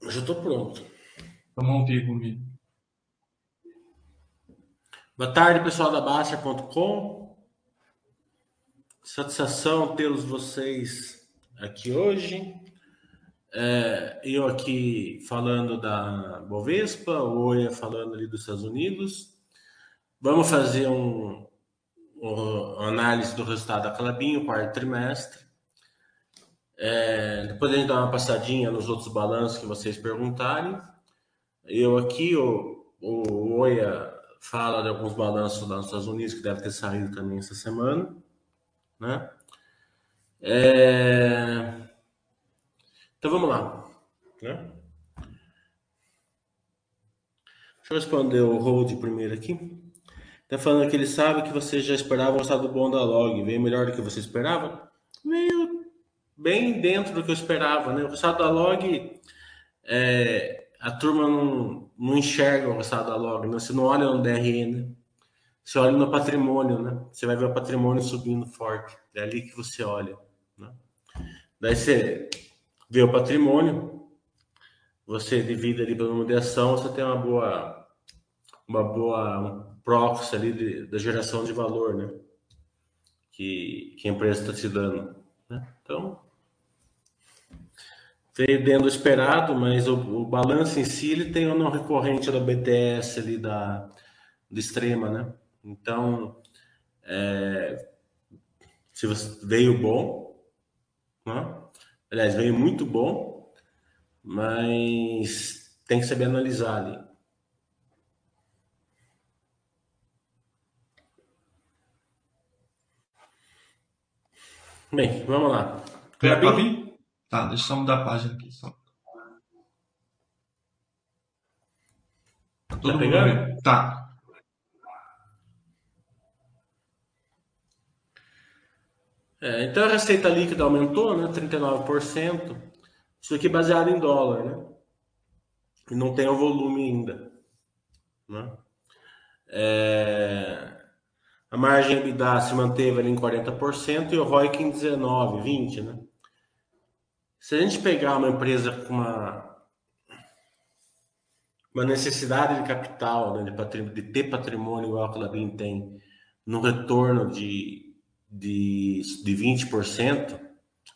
Eu já estou pronto. Vamos ouvir comigo. Boa tarde, pessoal da Baixa.com. Satisfação tê-los vocês aqui hoje. É, eu aqui falando da Bovespa, o Oia falando ali dos Estados Unidos. Vamos fazer um, um análise do resultado da Clabin, o quarto trimestre. É, depois a gente dá uma passadinha nos outros balanços que vocês perguntarem. Eu aqui, o, o Oia fala de alguns balanços lá nos Estados Unidos que deve ter saído também essa semana, né? É... Então vamos lá, né? Deixa eu responder o Hold primeiro aqui. Tá falando que ele sabe que você já esperava o resultado bom da log. Veio melhor do que você esperava? Veio bem dentro do que eu esperava, né? O resultado da log, é, a turma não, não enxerga o resultado da log, né? Você não olha no DRE, né? Você olha no patrimônio, né? Você vai ver o patrimônio subindo forte. É ali que você olha, né? Daí você vê o patrimônio, você divide ali pela ação, você tem uma boa, uma boa um proxy ali de, da geração de valor, né? Que, que a empresa está te dando. Né? Então, veio dentro do esperado, mas o, o balanço em si ele tem o não recorrente da BTS ali da, do extrema, né? Então, é, se você veio bom, né? aliás, veio muito bom, mas tem que saber analisar ali. Bem, vamos lá. Tá, deixa eu só mudar a página aqui. Só. Tá Todo tá pegando? Tá. É, então a receita líquida aumentou, né? 39%. Isso aqui é baseado em dólar, né? E não tem o volume ainda. Né? É, a margem EBITDA se manteve ali em 40% e o ROIC em 19%, 20%, né? Se a gente pegar uma empresa com uma, uma necessidade de capital, né, de, de, ter patrimônio igual a Clabin tem, no retorno de, de, de 20%,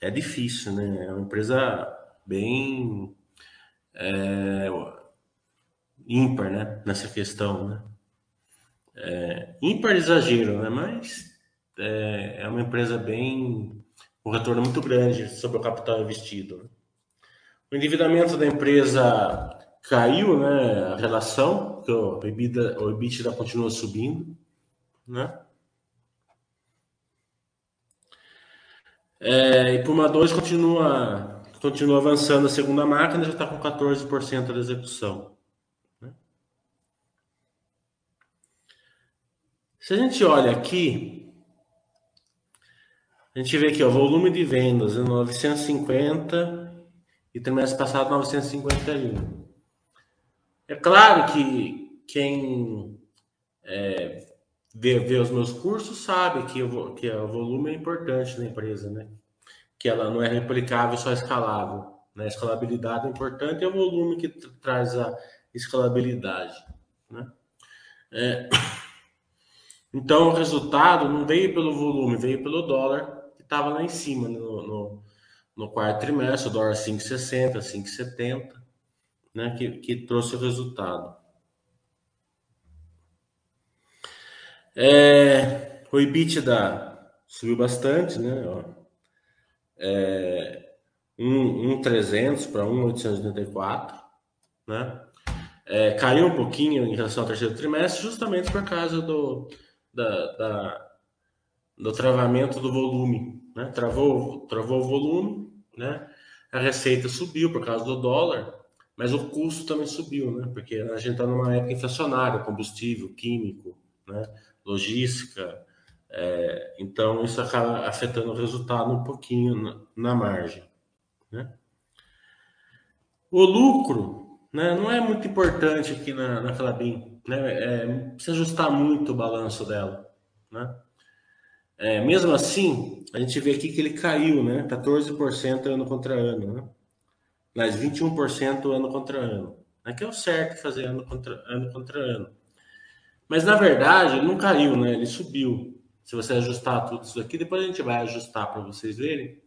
é difícil, né? É uma empresa bem é, ímpar, né? Nessa questão, né? É, ímpar exagero, né? Mas é, é uma empresa bem um retorno muito grande sobre o capital investido. O endividamento da empresa caiu, né? A relação, que o EBITDA, o EBITDA continua subindo, né? É, e Puma 2 continua, continua avançando a segunda máquina, já está com 14% da execução. Né? Se a gente olha aqui, a gente vê aqui, o volume de vendas é 950 e trimestre passado 951. É claro que quem é, vê, vê, os meus cursos sabe que, eu, que o volume é importante na empresa, né? Que ela não é replicável, só escalável. Né? A escalabilidade é importante, é o volume que traz a escalabilidade. Né? É, então, o resultado não veio pelo volume, veio pelo dólar estava lá em cima no, no, no, quarto trimestre, o dólar 5,60, 5,70, né, que, que trouxe o resultado. É, o EBITDA subiu bastante, né? Ó, é, 1,300 para 1,884, né? É, caiu um pouquinho em relação ao terceiro trimestre, justamente por causa do, da, da, do travamento do volume né? Travou, travou o volume, né? A receita subiu por causa do dólar, mas o custo também subiu, né? Porque a gente está numa época inflacionária, combustível, químico, né? Logística, é, então isso acaba afetando o resultado um pouquinho na, na margem, né? O lucro, né? Não é muito importante aqui na, na Clabin, né? É, precisa ajustar muito o balanço dela, né? É, mesmo assim, a gente vê aqui que ele caiu, né? 14% ano contra ano, né? mais 21% ano contra ano. É que é o certo fazer ano contra ano, contra ano. Mas na verdade ele não caiu, né? Ele subiu. Se você ajustar tudo isso aqui, depois a gente vai ajustar para vocês verem.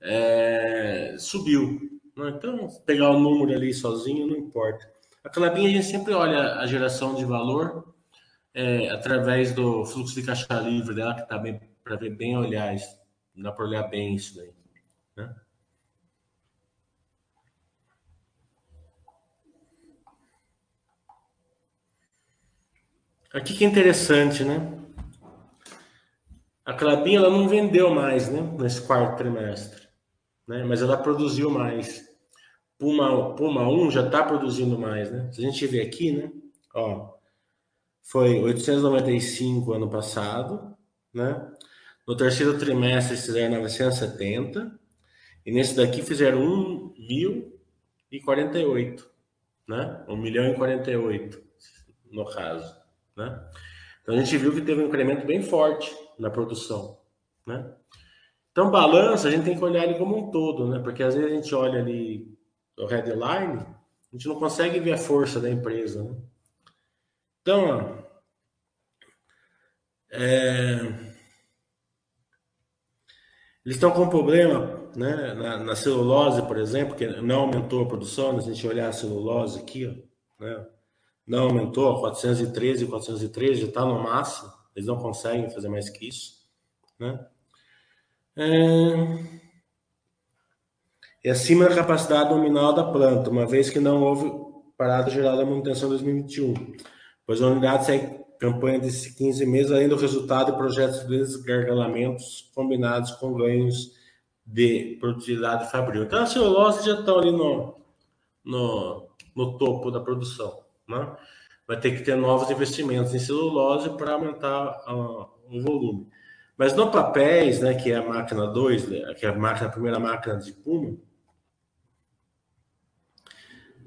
É, subiu. Né? Então, pegar o número ali sozinho não importa. A Clabinha a gente sempre olha a geração de valor é, através do fluxo de caixa livre dela, que está para ver bem olhar dá para olhar bem isso daí. Né? Aqui que é interessante, né? A Clabinha ela não vendeu mais, né? Nesse quarto trimestre, né? Mas ela produziu mais. Puma, Puma 1 já está produzindo mais, né? Se a gente ver aqui, né? Ó, foi 895 ano passado, né? No terceiro trimestre fizeram 970 e nesse daqui fizeram 1.048, né? 1 milhão e 48 no caso, né? Então a gente viu que teve um incremento bem forte na produção, né? Então balança a gente tem que olhar ele como um todo, né? Porque às vezes a gente olha ali o headline, a gente não consegue ver a força da empresa, né? Então, é, eles estão com problema né, na, na, celulose, por exemplo, que não aumentou a produção, né, se a gente olhar a celulose aqui, ó, né, não aumentou, 413, 413 já está no máximo, eles não conseguem fazer mais que isso. Né? É, é acima da capacidade nominal da planta, uma vez que não houve parada geral da manutenção 2021, pois a unidade segue campanha de 15 meses, além do resultado de projetos de desgargalamentos combinados com ganhos de produtividade fabril. Então, a celulose já estão ali no, no, no topo da produção. Né? Vai ter que ter novos investimentos em celulose para aumentar uh, o volume. Mas no papéis, né, que é a máquina 2, né, que é a, máquina, a primeira máquina de Puma,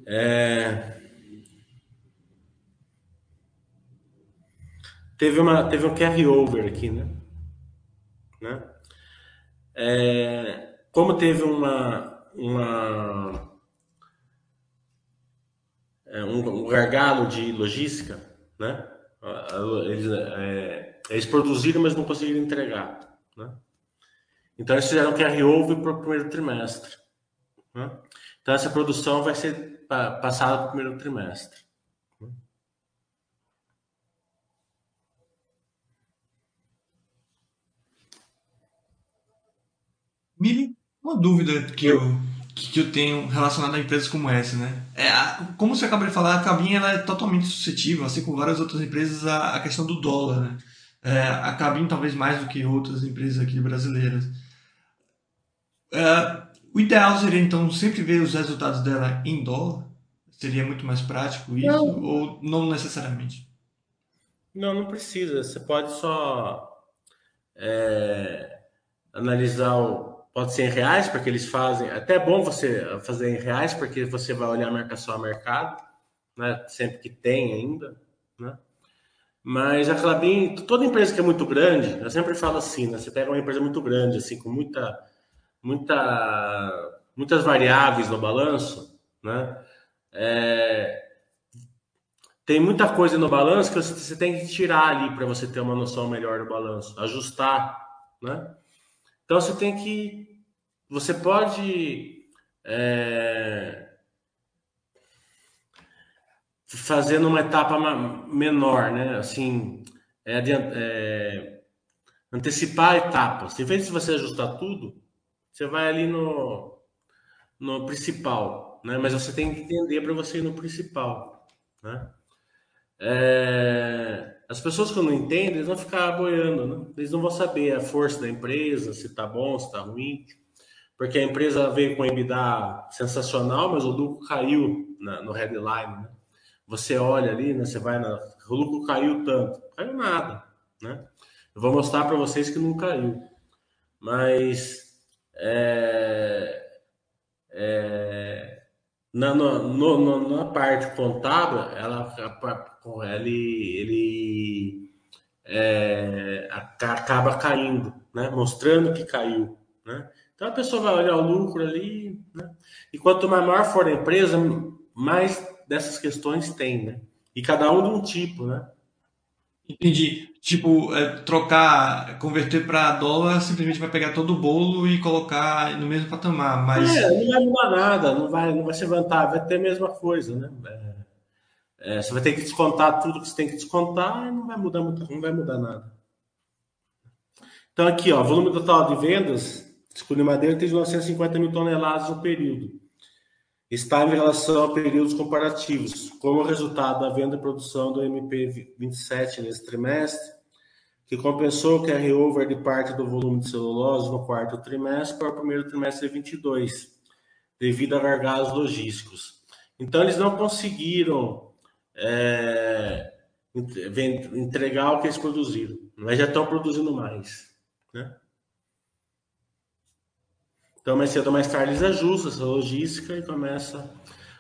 é, teve, uma, teve um carry-over aqui, né? né? É, como teve uma, uma é, um, um, gargalo de logística, né? Eles, é, eles produziram, mas não conseguiram entregar, né? Então eles fizeram carry-over para o primeiro trimestre. Né? Então essa produção vai ser passada para o primeiro trimestre. Mili, uma dúvida que eu, que eu tenho relacionada a empresas como essa, né? É, a, como você acabou de falar, a Cabin ela é totalmente suscetível, assim como várias outras empresas, à, à questão do dólar, né? É, a Cabin talvez mais do que outras empresas aqui brasileiras. É, o ideal seria, então, sempre ver os resultados dela em dólar? Seria muito mais prático isso? Não. Ou não necessariamente? Não, não precisa. Você pode só é, analisar o pode ser em reais, porque eles fazem. Até é bom você fazer em reais, porque você vai olhar a marcação a mercado, né? Sempre que tem ainda, né? Mas a Clabin, toda empresa que é muito grande, eu sempre falo assim, né? Você pega uma empresa muito grande, assim, com muita, muita, muitas variáveis no balanço, né? É, tem muita coisa no balanço que você tem que tirar ali para você ter uma noção melhor do balanço, ajustar, né? Então você tem que. Você pode. É, fazer numa etapa menor, né? Assim, é, é, antecipar etapas. Em vez de você ajustar tudo, você vai ali no, no principal, né? Mas você tem que entender para você ir no principal, né? É, as pessoas que não entendem, eles vão ficar boiando, né? Eles não vão saber a força da empresa, se tá bom, se tá ruim. Porque a empresa veio com EBITDA sensacional, mas o lucro caiu na, no headline, né? Você olha ali, né? Você vai na... O lucro caiu tanto. Caiu nada, né? Eu vou mostrar para vocês que não caiu. Mas... É... É... Na, no, no, na parte contábil, ela, ele, ele é, acaba caindo, né? mostrando que caiu. Né? Então a pessoa vai olhar o lucro ali, né? e quanto maior for a empresa, mais dessas questões tem, né? E cada um de um tipo, né? Entendi. Tipo, é, trocar, converter para dólar, simplesmente vai pegar todo o bolo e colocar no mesmo patamar, mas... É, não vai mudar nada, não vai, não vai se levantar, vai ter a mesma coisa, né? É, é, você vai ter que descontar tudo que você tem que descontar e não vai mudar, não vai mudar nada. Então aqui, ó, volume total de vendas, escolha madeira tem de 950 mil toneladas no período. Está em relação a períodos comparativos, como resultado da venda e produção do MP27 nesse trimestre, que compensou o carry-over de parte do volume de celulose no quarto trimestre para o primeiro trimestre de 22, devido a gargalos logísticos. Então, eles não conseguiram é, entregar o que eles produziram, mas já estão produzindo mais. Né? Então, mais cedo ou mais tarde, eles ajustam essa logística e começa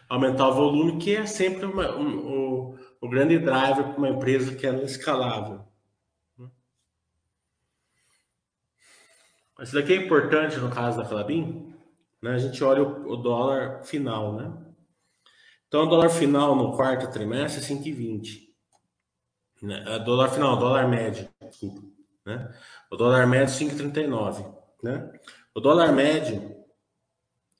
a aumentar o volume, que é sempre uma, um, o, o grande driver para uma empresa que é escalável. Isso daqui é importante no caso da Clabin, né? A gente olha o, o, dólar final, né? Então, o dólar final no quarto trimestre é 5,20. Né? O dólar final, dólar médio, desculpa, né? O dólar médio 5,39, né? O dólar médio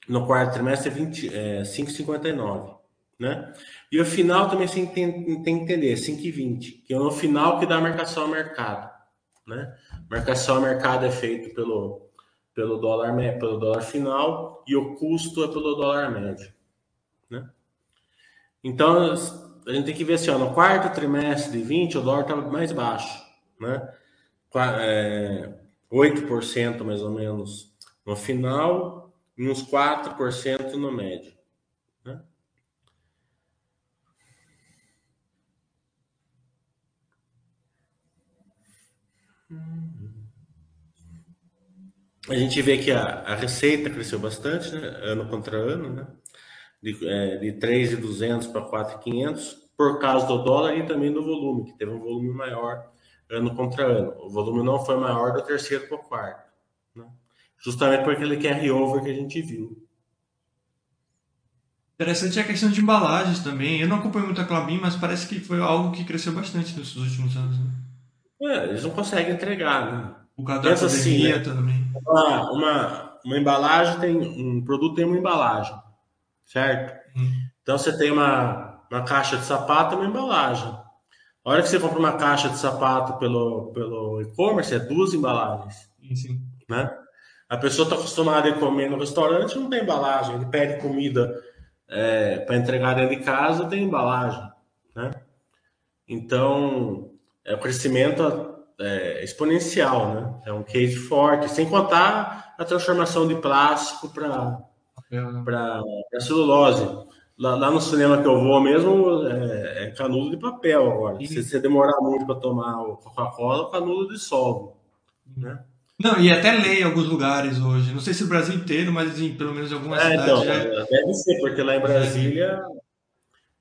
no quarto trimestre é, 20, é 5,59, né? E o final também você tem, tem que entender, 5,20, que é no final que dá a marcação ao mercado, né? Marcação ao mercado é feito pelo, pelo, dólar, pelo dólar final e o custo é pelo dólar médio, né? Então, a gente tem que ver assim, no quarto trimestre de 20, o dólar está mais baixo, né? é, 8% mais ou menos no final uns 4% no médio. Né? A gente vê que a, a receita cresceu bastante, né? ano contra ano, né? de, é, de 3.200 para 4.500, por causa do dólar e também do volume, que teve um volume maior ano contra ano. O volume não foi maior do terceiro para o quarto. Justamente por aquele carry-over que a gente viu. Interessante a questão de embalagens também. Eu não acompanho muito a Clabin, mas parece que foi algo que cresceu bastante nesses últimos anos. Né? É, eles não conseguem entregar, né? O causa da assim, né? também. Uma, uma, uma, embalagem tem. Um produto tem uma embalagem, certo? Hum. Então você tem uma, uma caixa de sapato e uma embalagem. A hora que você compra uma caixa de sapato pelo, pelo e-commerce, é duas embalagens. Sim. Né? A pessoa está acostumada a comer no restaurante, não tem embalagem. Ele pede comida é, para entregar dentro de casa, tem embalagem. Né? Então, é o crescimento é, exponencial, né? É um case forte, sem contar a transformação de plástico para né? celulose. Lá, lá, no cinema que eu vou mesmo é, é canudo de papel agora. Se você demorar muito para tomar o Coca-Cola, o canudo dissolve. Né? Não, e até lei em alguns lugares hoje. Não sei se o Brasil inteiro, mas em, pelo menos em algumas é, cidades. Então, já... É, deve ser, porque lá em Brasília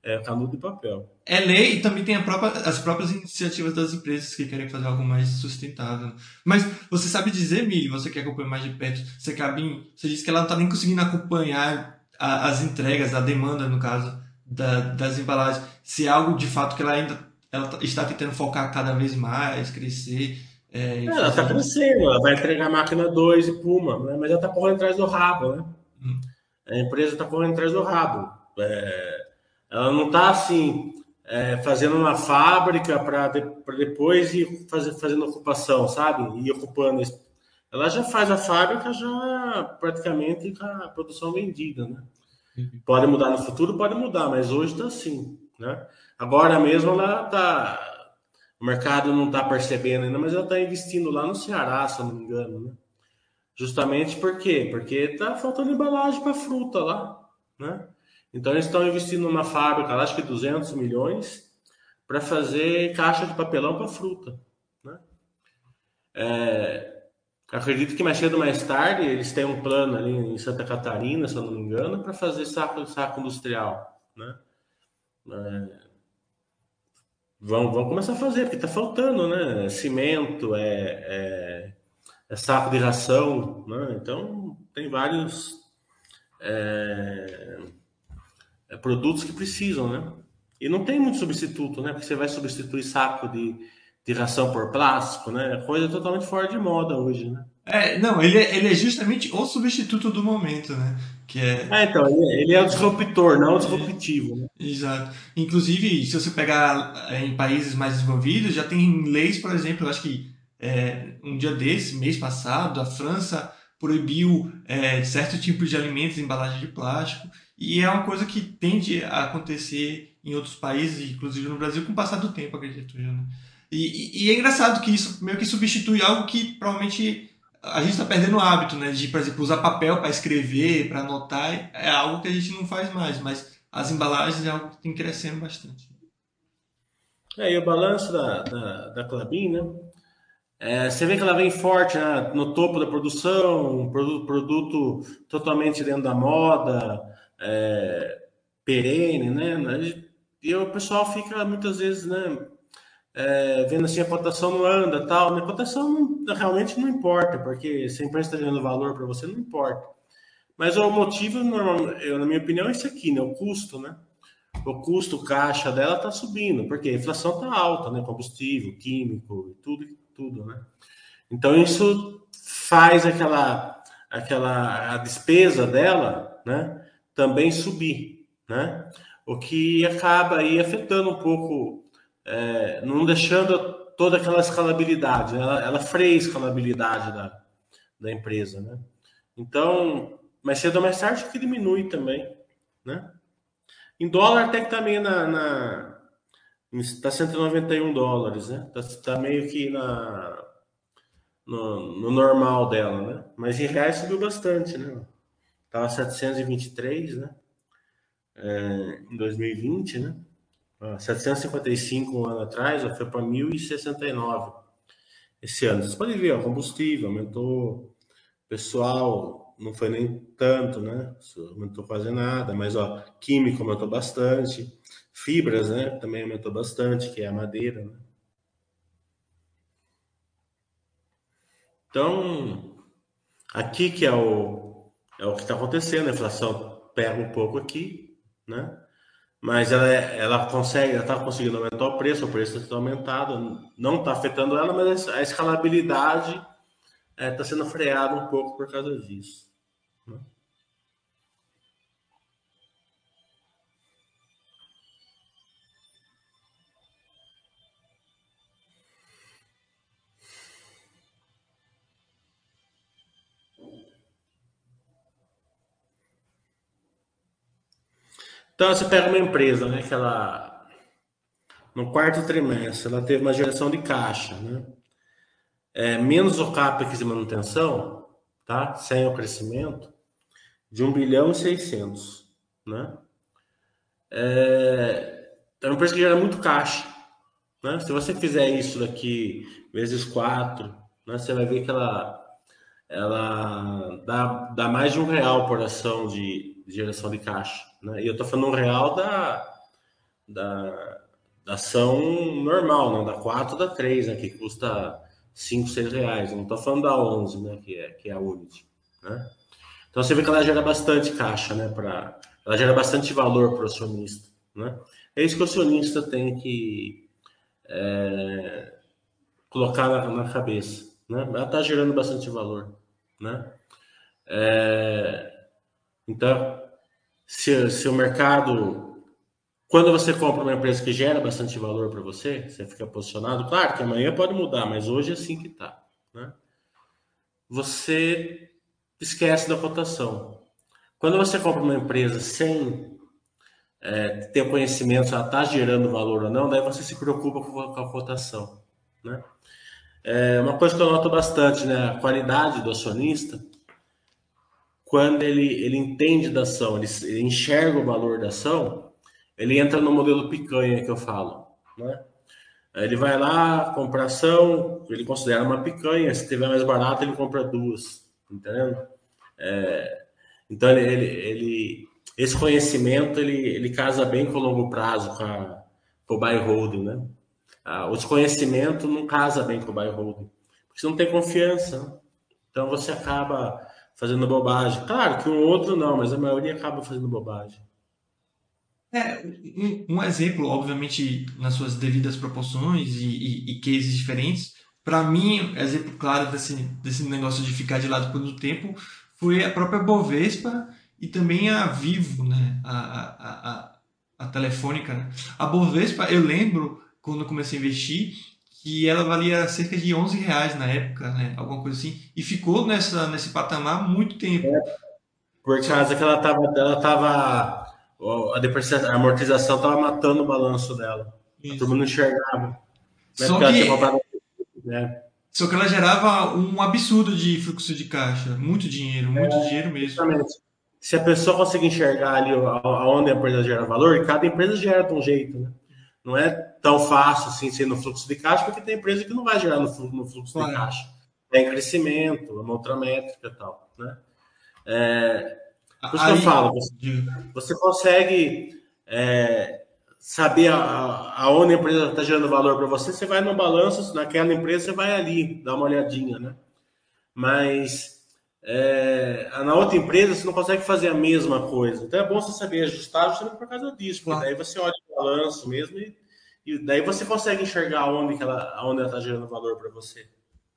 é canudo de papel. É lei e também tem própria, as próprias iniciativas das empresas que querem fazer algo mais sustentável. Mas você sabe dizer, Mili, você que acompanha mais de perto, você, Cabin, você disse que ela não está nem conseguindo acompanhar a, as entregas, a demanda, no caso, da, das embalagens, se é algo de fato que ela ainda ela tá, está tentando focar cada vez mais, crescer. É, ela está crescendo, ela vai entregar a máquina 2 e Puma, né? mas ela está correndo atrás do rabo, né? Hum. A empresa está correndo atrás do rabo. É, ela não está assim é, fazendo uma fábrica para de, depois ir fazer, fazendo ocupação, sabe? E ocupando ela já faz a fábrica já praticamente com a produção vendida, né? Uhum. Pode mudar no futuro, pode mudar, mas hoje está assim, né? Agora mesmo ela tá, o mercado não está percebendo ainda, mas ela está investindo lá no Ceará, se eu não me engano, né? Justamente por quê? Porque está faltando embalagem para fruta lá, né? Então eles estão investindo numa fábrica, lá, acho que 200 milhões, para fazer caixa de papelão para fruta, né? É, Acredito que mais cedo ou mais tarde eles têm um plano ali em Santa Catarina, se eu não me engano, para fazer saco, saco industrial, né? É, vão, vão começar a fazer, porque está faltando, né? Cimento, é, é, é, saco de ração, né? Então tem vários é, produtos que precisam, né? E não tem muito substituto, né? Porque você vai substituir saco de, de ração por plástico, né? Coisa totalmente fora de moda hoje, né? É, não, ele é, ele é justamente o substituto do momento, né? Que é... é então, ele é, ele é o disruptor, não o disruptivo. Né? Exato. Inclusive, se você pegar é, em países mais desenvolvidos, já tem leis, por exemplo, eu acho que é, um dia desse, mês passado, a França proibiu é, certo tipo de alimentos em embalagem de plástico. E é uma coisa que tende a acontecer em outros países, inclusive no Brasil, com o passar do tempo, acredito eu. Né? E, e, e, é engraçado que isso meio que substitui algo que provavelmente a gente está perdendo o hábito, né? De, por exemplo, usar papel para escrever, para anotar, é algo que a gente não faz mais, mas as embalagens é algo que tem crescendo bastante. É, e o balanço da, da, da Clabin, né? É, você vê que ela vem forte né? no topo da produção, um produto, produto totalmente dentro da moda, é, perene, né? E o pessoal fica muitas vezes, né? É, vendo assim a cotação não anda tal. Né? A cotação não, realmente não importa, porque se a empresa está gerando valor para você, não importa. Mas o motivo, eu, na minha opinião, é esse aqui, né? O custo, né? O custo caixa dela está subindo, porque a inflação está alta, né? Combustível, químico, tudo, tudo, né? Então isso faz aquela, aquela a despesa dela, né? Também subir, né? O que acaba aí afetando um pouco é, não deixando toda aquela escalabilidade, né? ela, ela freia a escalabilidade da, da empresa, né? Então, mais cedo ou mais tarde que diminui também, né? Em dólar até que tá na, na está 191 dólares, né? Tá, tá meio que na no, no, normal dela, né? Mas em reais subiu bastante, né? Tava 723, né? É, em 2020, né? 755 um ano atrás, ó, foi para 1.069 esse ano. Vocês podem ver, ó, combustível aumentou, pessoal não foi nem tanto, né? Aumentou quase nada, mas ó, químico aumentou bastante, fibras, né? Também aumentou bastante, que é a madeira, né? Então, aqui que é o, é o que está acontecendo, a inflação pega um pouco aqui, né? Mas ela, é, ela consegue, ela está conseguindo aumentar o preço, o preço está aumentado, não está afetando ela, mas a escalabilidade está é, tá sendo freada um pouco por causa disso. Então você pega uma empresa, né, que ela no quarto trimestre ela teve uma geração de caixa, né? É, menos o capex de manutenção, tá? Sem o crescimento de 1 bilhão e 600, né? É, é uma empresa que gera muito caixa, né? Se você fizer isso daqui vezes 4, né, você vai ver que ela ela dá, dá mais de um real por ação de, de geração de caixa. Né? E eu estou falando um real da, da, da, ação normal, não da 4 da 3, né? que custa 5, 6 reais. Não estou falando da 11, né? que, é, que é a Unity. Né? Então você vê que ela gera bastante caixa, né? Pra, ela gera bastante valor para o acionista. Né? É isso que o acionista tem que é, colocar na, na cabeça. Né? Ela está gerando bastante valor. Né? É, então, se, se o mercado. Quando você compra uma empresa que gera bastante valor para você, você fica posicionado. Claro que amanhã pode mudar, mas hoje é assim que está. Né? Você esquece da cotação. Quando você compra uma empresa sem é, ter conhecimento se ela está gerando valor ou não, daí você se preocupa com a cotação. Né? É uma coisa que eu noto bastante, né? A qualidade do acionista quando ele, ele entende da ação, ele, ele, enxerga o valor da ação, ele entra no modelo picanha que eu falo, né? Ele vai lá, compra ação, ele considera uma picanha, se tiver mais barato, ele compra duas, entendeu? É, então, ele, ele, ele, esse conhecimento, ele, ele casa bem com o longo prazo, com, a, com o buy holding, né? Ah, o desconhecimento não casa bem com o buy holding, porque você não tem confiança, né? Então, você acaba fazendo bobagem. Claro que um outro não, mas a maioria acaba fazendo bobagem. É, um, um, exemplo, obviamente, nas suas devidas proporções e, e, e cases diferentes, para mim, exemplo claro desse, desse negócio de ficar de lado por muito tempo foi a própria Bovespa e também a Vivo, né? a, a, a, a Telefônica. Né? A Bovespa, eu lembro, quando eu comecei a investir, que ela valia cerca de 11 reais na época, né? alguma coisa assim, e ficou nessa, nesse patamar muito tempo. É, por causa que ela estava ela tava a depreciação, a amortização estava matando o balanço dela. Isso. Todo mundo enxergava. Só que, comprado, né? só que ela gerava um absurdo de fluxo de caixa, muito dinheiro, muito é, dinheiro mesmo. Exatamente. Se a pessoa conseguir enxergar ali aonde a empresa gera valor, cada empresa gera de um jeito, né? Não é tão fácil assim ser no fluxo de caixa, porque tem empresa que não vai gerar no fluxo, no fluxo claro. de caixa. Tem crescimento, uma outra métrica e tal, né? É, por isso que eu falo, você, você consegue é, saber aonde a empresa está gerando valor para você, você vai no balanço, naquela empresa, você vai ali, dar uma olhadinha, né? Mas é, na outra empresa você não consegue fazer a mesma coisa. Então é bom você saber ajustar justamente por causa disso, porque daí você olha balanço mesmo e, e daí você consegue enxergar onde, que ela, onde ela está gerando valor para você.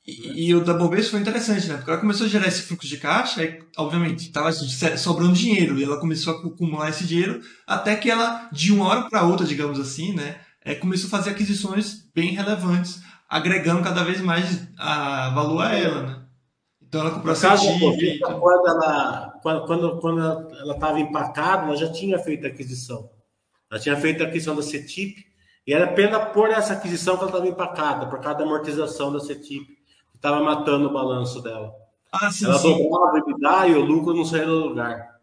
E, e, o da Bovespa foi interessante, né? Porque ela começou a gerar esse fluxo de caixa, e, obviamente, estava sobrando dinheiro, e ela começou a acumular esse dinheiro, até que ela, de uma hora para outra, digamos assim, né? É, começou a fazer aquisições bem relevantes, agregando cada vez mais a valor a ela, né? Então ela comprou a CETIP. Quando ela quando, quando ela estava empacada, ela já tinha feito a aquisição. Ela tinha feito a aquisição da CETIP, e era pena por essa aquisição que ela estava empacada, por causa da amortização da CETIP estava matando o balanço dela. Ah, sim, ela sim. dobrava o EBITDA e o lucro não saía do lugar.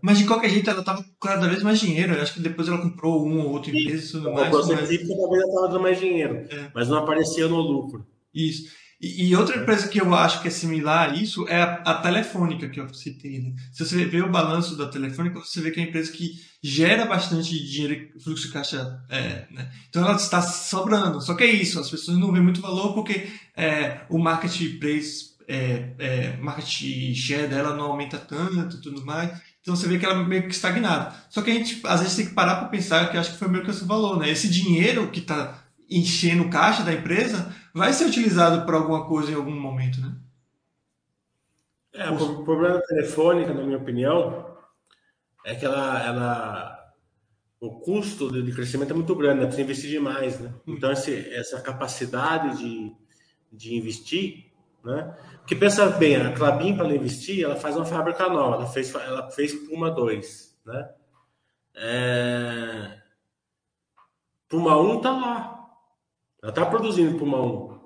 Mas de qualquer jeito ela estava cada vez mais dinheiro. Eu acho que depois ela comprou um ou outro empresa e tudo mais. Mas... cada vez ela estava dando mais dinheiro, é. mas não aparecia no lucro. Isso. E, e, outra empresa que eu acho que é similar a isso é a, a Telefônica que eu citei. Né? Se você vê o balanço da Telefônica, você vê que é uma empresa que gera bastante dinheiro, fluxo de caixa. É, né? Então ela está sobrando. Só que é isso, as pessoas não veem muito valor porque é, o marketplace, é, é, market share dela não aumenta tanto tudo mais. Então você vê que ela é meio que estagnada. Só que a gente às vezes tem que parar para pensar que acho que foi meio que esse valor, né? Esse dinheiro que está enchendo o caixa da empresa vai ser utilizado para alguma coisa em algum momento, né? É, o problema da telefônica, na minha opinião, é que ela, ela o custo de, crescimento é muito grande, né? precisa investir demais, né? Hum. Então esse, essa capacidade de, de investir, né? Porque pensa bem, a Clabin para investir, ela faz uma fábrica nova, ela fez, ela fez Puma 2, né? É... Puma 1 tá lá, ela está produzindo Puma 1.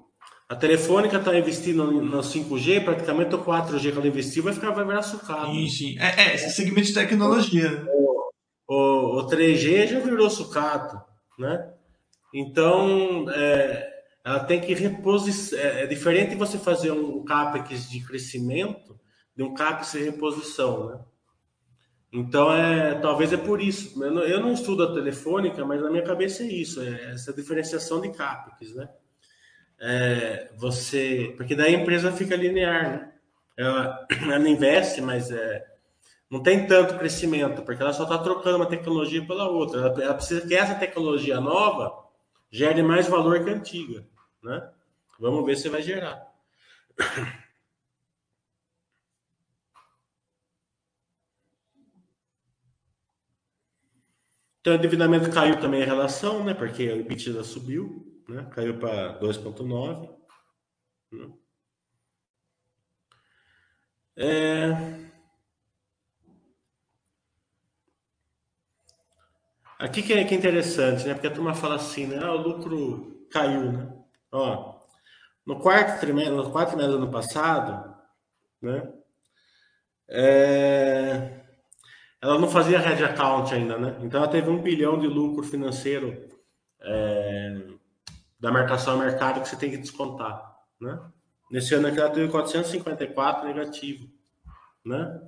A Telefônica está investindo no 5G, praticamente o 4G que ela investiu vai ficar vai virar sucata. Sim, sim. É, é, esse segmento de tecnologia. O, o, o 3G já virou sucata, né? Então, é, ela tem que reposicionar. É, é, diferente você fazer um CAPEX de crescimento de um CAPEX de reposição, né? Então, é, talvez é por isso. Eu não, eu não estudo a telefônica, mas na minha cabeça é isso, é essa diferenciação de CAPEX, né? É, você, porque daí a empresa fica linear, né? Ela, ela investe, mas é, não tem tanto crescimento, porque ela só está trocando uma tecnologia pela outra. Ela, ela, precisa que essa tecnologia nova gere mais valor que a antiga, né? Vamos ver se vai gerar. Então, o endividamento caiu também a relação, né? Porque a EBITDA subiu, né? Caiu para 2,9. Né? É... Aqui que é, que é interessante, né? Porque a turma fala assim, né? Ah, o lucro caiu, né? Ó, no quarto trimestre, no quarto trimestre do ano passado, né? É ela não fazia head account ainda, né? Então ela teve um bilhão de lucro financeiro é, da marcação ao mercado que você tem que descontar, né? Nesse ano aqui ela teve 454 negativo, né?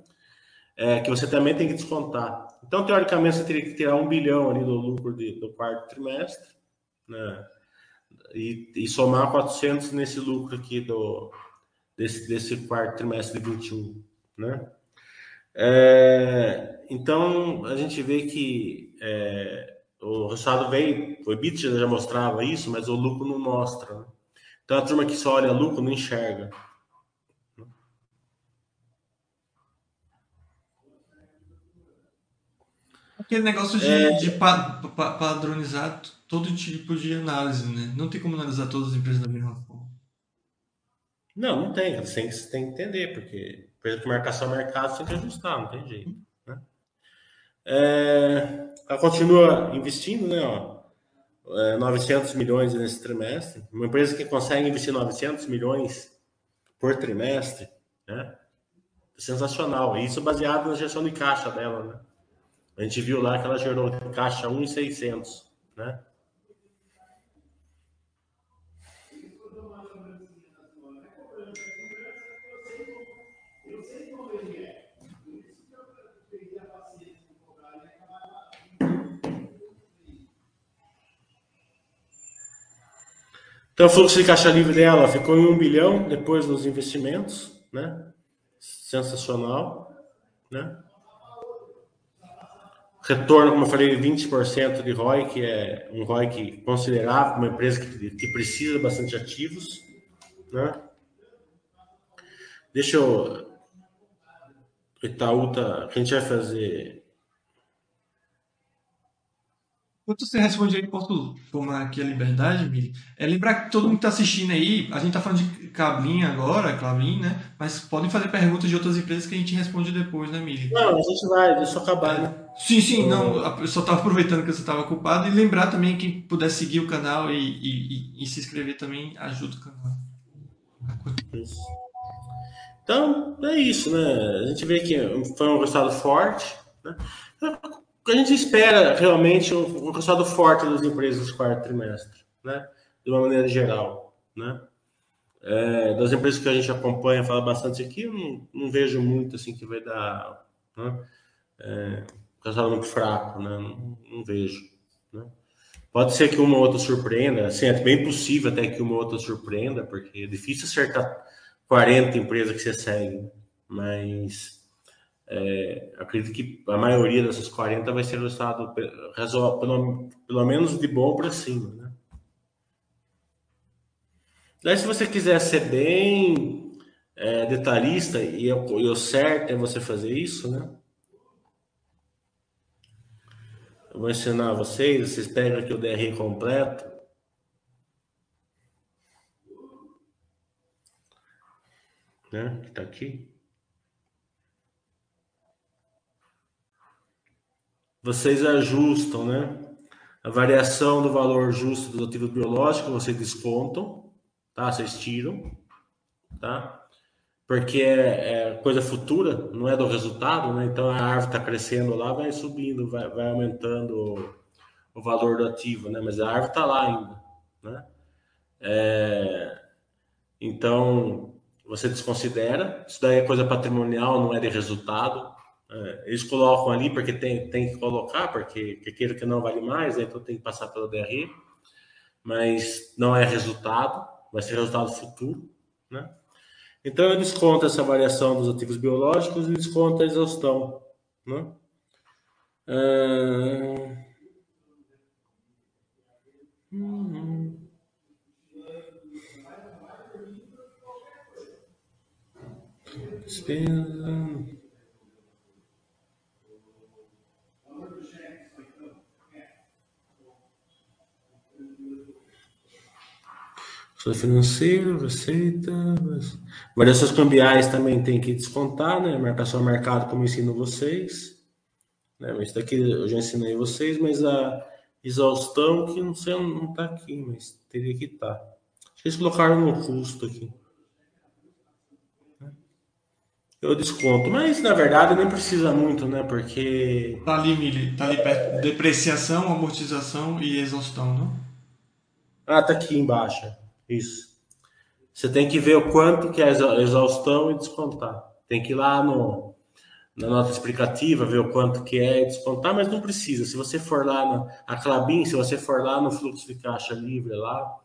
É, que você também tem que descontar. Então, teoricamente, você teria que tirar um bilhão ali do lucro de, do quarto trimestre, né? E, e, somar 400 nesse lucro aqui do, desse, desse quarto trimestre de 21, né? É, então, a gente vê que é, o resultado veio, o EBITDA já mostrava isso, mas o lucro não mostra. Né? Então, a turma que só olha lucro não enxerga. Aquele negócio de, é... de pa, pa, padronizar todo tipo de análise, né? Não tem como analisar todas as empresas da mesma forma. Não, não tem. Você tem, você tem que entender, porque, por exemplo, marcação mercado você tem que ajustar, não tem jeito. Né? É, ela continua investindo, né? Ó, é, 900 milhões nesse trimestre. Uma empresa que consegue investir 900 milhões por trimestre, né? Sensacional. E isso baseado na gestão de caixa dela, né? A gente viu lá que ela gerou caixa 1,600, né? Então, o fluxo de caixa livre dela ficou em um bilhão depois dos investimentos, né? Sensacional, né? Retorno, como eu falei, 20% de ROI, que é um ROI considerável, uma empresa que, que precisa bastante ativos. Né? Deixa eu. Itaú tá. A gente vai fazer Enquanto você responde aí, posso tomar aqui a liberdade, Mili? É lembrar que todo mundo que está assistindo aí, a gente está falando de Cablim agora, Cablim, né? Mas podem fazer perguntas de outras empresas que a gente responde depois, né, Mili? Não, a gente vai, deixa eu acabar, né? Sim, sim, não, eu só estava aproveitando que você estava ocupado e lembrar também que puder seguir o canal e, e, e, e se inscrever também ajuda o canal. Isso. Então, é isso, né? A gente vê que foi um resultado forte, né? A gente espera realmente um, um resultado forte das empresas no quarto trimestre, né? De uma maneira geral, né? É, das empresas que a gente acompanha, fala bastante aqui, eu não, não vejo muito assim que vai dar né? é, resultado muito fraco, né? Não, não vejo, né? Pode ser que uma ou outra surpreenda, assim, é bem possível até que uma ou outra surpreenda, porque é difícil acertar 40 empresas que você segue, né? mas é, acredito que a maioria dessas 40 vai ser resultado pelo, pelo menos de bom para cima. Né? Daí, se você quiser ser bem é, detalhista, e, e o certo é você fazer isso, né? Eu vou ensinar vocês, vocês pegam aqui o DRI completo. Né? Que está aqui. Vocês ajustam, né? A variação do valor justo dos ativos biológicos, vocês descontam, tá? Vocês tiram, tá? Porque é, é coisa futura, não é do resultado, né? Então a árvore está crescendo lá, vai subindo, vai, vai aumentando o, o, valor do ativo, né? Mas a árvore está lá ainda, né? É, então você desconsidera, isso daí é coisa patrimonial, não é de resultado, eles colocam ali porque tem, tem que colocar, porque que queira que não vale mais, né? então tem que passar pelo DRE, mas não é resultado, vai ser resultado futuro, né? Então eu desconto essa variação dos ativos biológicos e desconto a exaustão, né? Uh... Hum. Despesa. Só financeiro, receita. Variações cambiais também tem que descontar, né? Marcação mercado, como ensino vocês. Né? Mas daqui eu já ensinei vocês, mas a exaustão que não sei, não está aqui, mas teria que estar. Tá. Eles colocaram no custo aqui. Eu desconto, mas na verdade nem precisa muito, né? Porque. Tá ali, Mili, tá ali perto. Depreciação, amortização e exaustão, não? Ah, tá aqui embaixo. Isso. Você tem que ver o quanto que é a exaustão e descontar. Tem que ir lá no, na nota explicativa, ver o quanto que é e descontar, mas não precisa. Se você for lá na a Clabin, se você for lá no fluxo de caixa livre lá,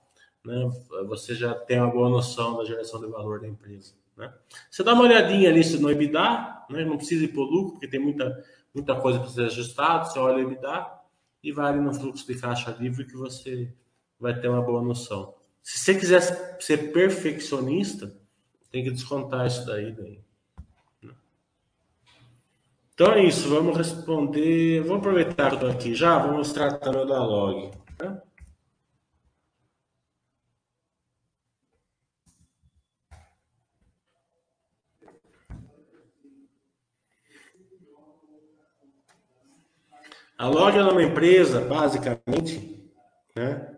né, você já tem uma boa noção da geração de valor da empresa. Né? Você dá uma olhadinha ali no EBITDA, né? não precisa ir para o lucro, porque tem muita, muita coisa para ser ajustada. Você olha o EBITDA e vai ali no fluxo de caixa livre que você vai ter uma boa noção. Se você quiser ser perfeccionista, tem que descontar isso daí. daí. Então é isso, vamos responder. Vou aproveitar que eu estou aqui já, vou mostrar também da log. Né? A Log é uma empresa, basicamente, né,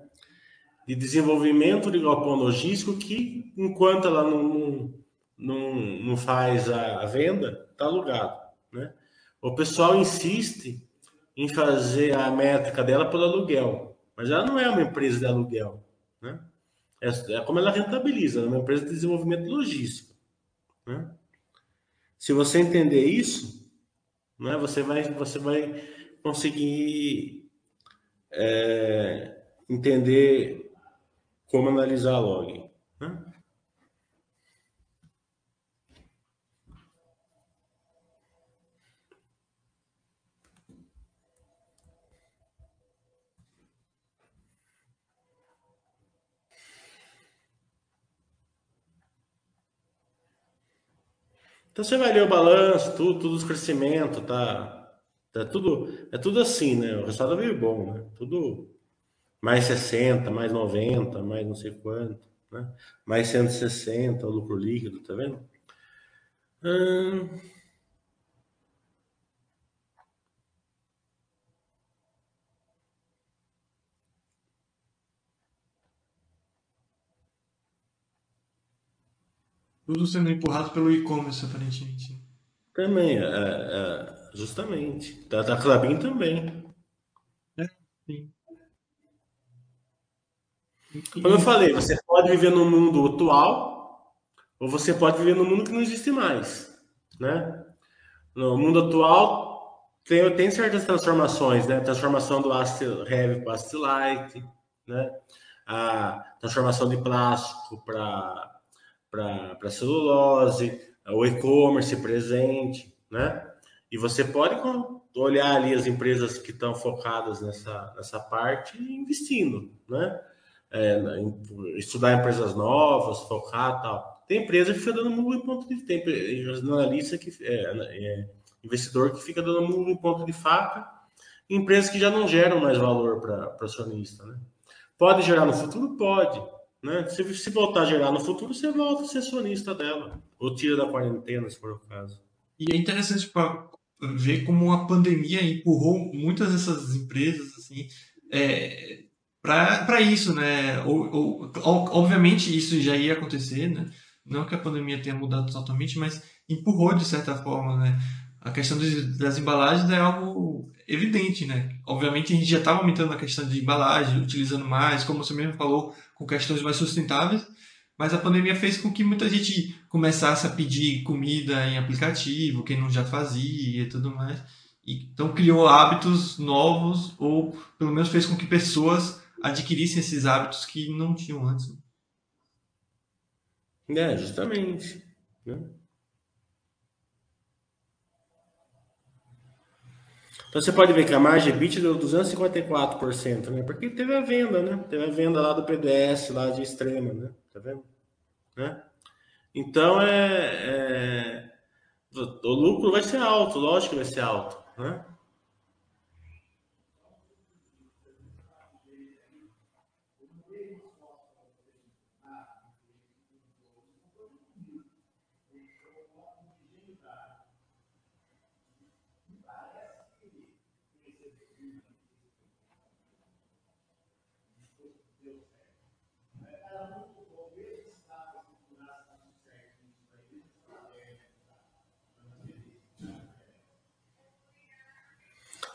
de desenvolvimento de galpão logístico que, enquanto ela não, não, não faz a, venda, está alugado. Né? O pessoal insiste em fazer a métrica dela pelo aluguel, mas ela não é uma empresa de aluguel. Né? É, é como ela rentabiliza, ela é uma empresa de desenvolvimento logístico. Né? Se você entender isso, né, você vai, você vai conseguir é, entender como analisar a log. Né? Então você vai ler o balanço, tudo, tudo os crescimentos, tá? É tudo, é tudo assim, né? O resultado veio bom, né? Tudo mais 60, mais 90, mais não sei quanto, né? Mais 160 o lucro líquido, tá vendo? Hum... Tudo sendo empurrado pelo e-commerce, aparentemente. Também, é, é Justamente. Da, da Clabin também. É, sim. Como eu falei, você pode viver no mundo atual ou você pode viver no mundo que não existe mais, né? No mundo atual tem, tem certas transformações, né? Transformação do ácido heavy para ácido light, né? A transformação de plástico para para celulose, o e-commerce presente, né? E você pode olhar ali as empresas que estão focadas nessa, nessa parte e investindo, né? É, estudar empresas novas, focar tal. Tem empresa que fica dando murro em ponto de tempo, analista que é, é, investidor que fica dando murro em ponto de faca, empresas que já não geram mais valor para o acionista, né? Pode gerar no futuro? Pode. Né? Se, se voltar a gerar no futuro, você volta a ser acionista dela. Ou tira da quarentena, se for o caso. E é interessante para ver como a pandemia empurrou muitas dessas empresas assim é, para isso, né? Ou, ou, obviamente isso já ia acontecer, né? Não que a pandemia tenha mudado totalmente, mas empurrou de certa forma, né? A questão das embalagens é algo evidente, né? Obviamente a gente já estava aumentando a questão de embalagem, utilizando mais, como você mesmo falou, com questões mais sustentáveis, mas a pandemia fez com que muita gente começasse a pedir comida em aplicativo, quem não já fazia e tudo mais. Então criou hábitos novos, ou pelo menos fez com que pessoas adquirissem esses hábitos que não tinham antes. É, justamente. Né? Então você pode ver que a margem bit deu 254%, né? Porque teve a venda, né? Teve a venda lá do PDS, lá de extrema, né? Tá vendo? Né? Então é, é, o lucro vai ser alto, lógico que vai ser alto, né?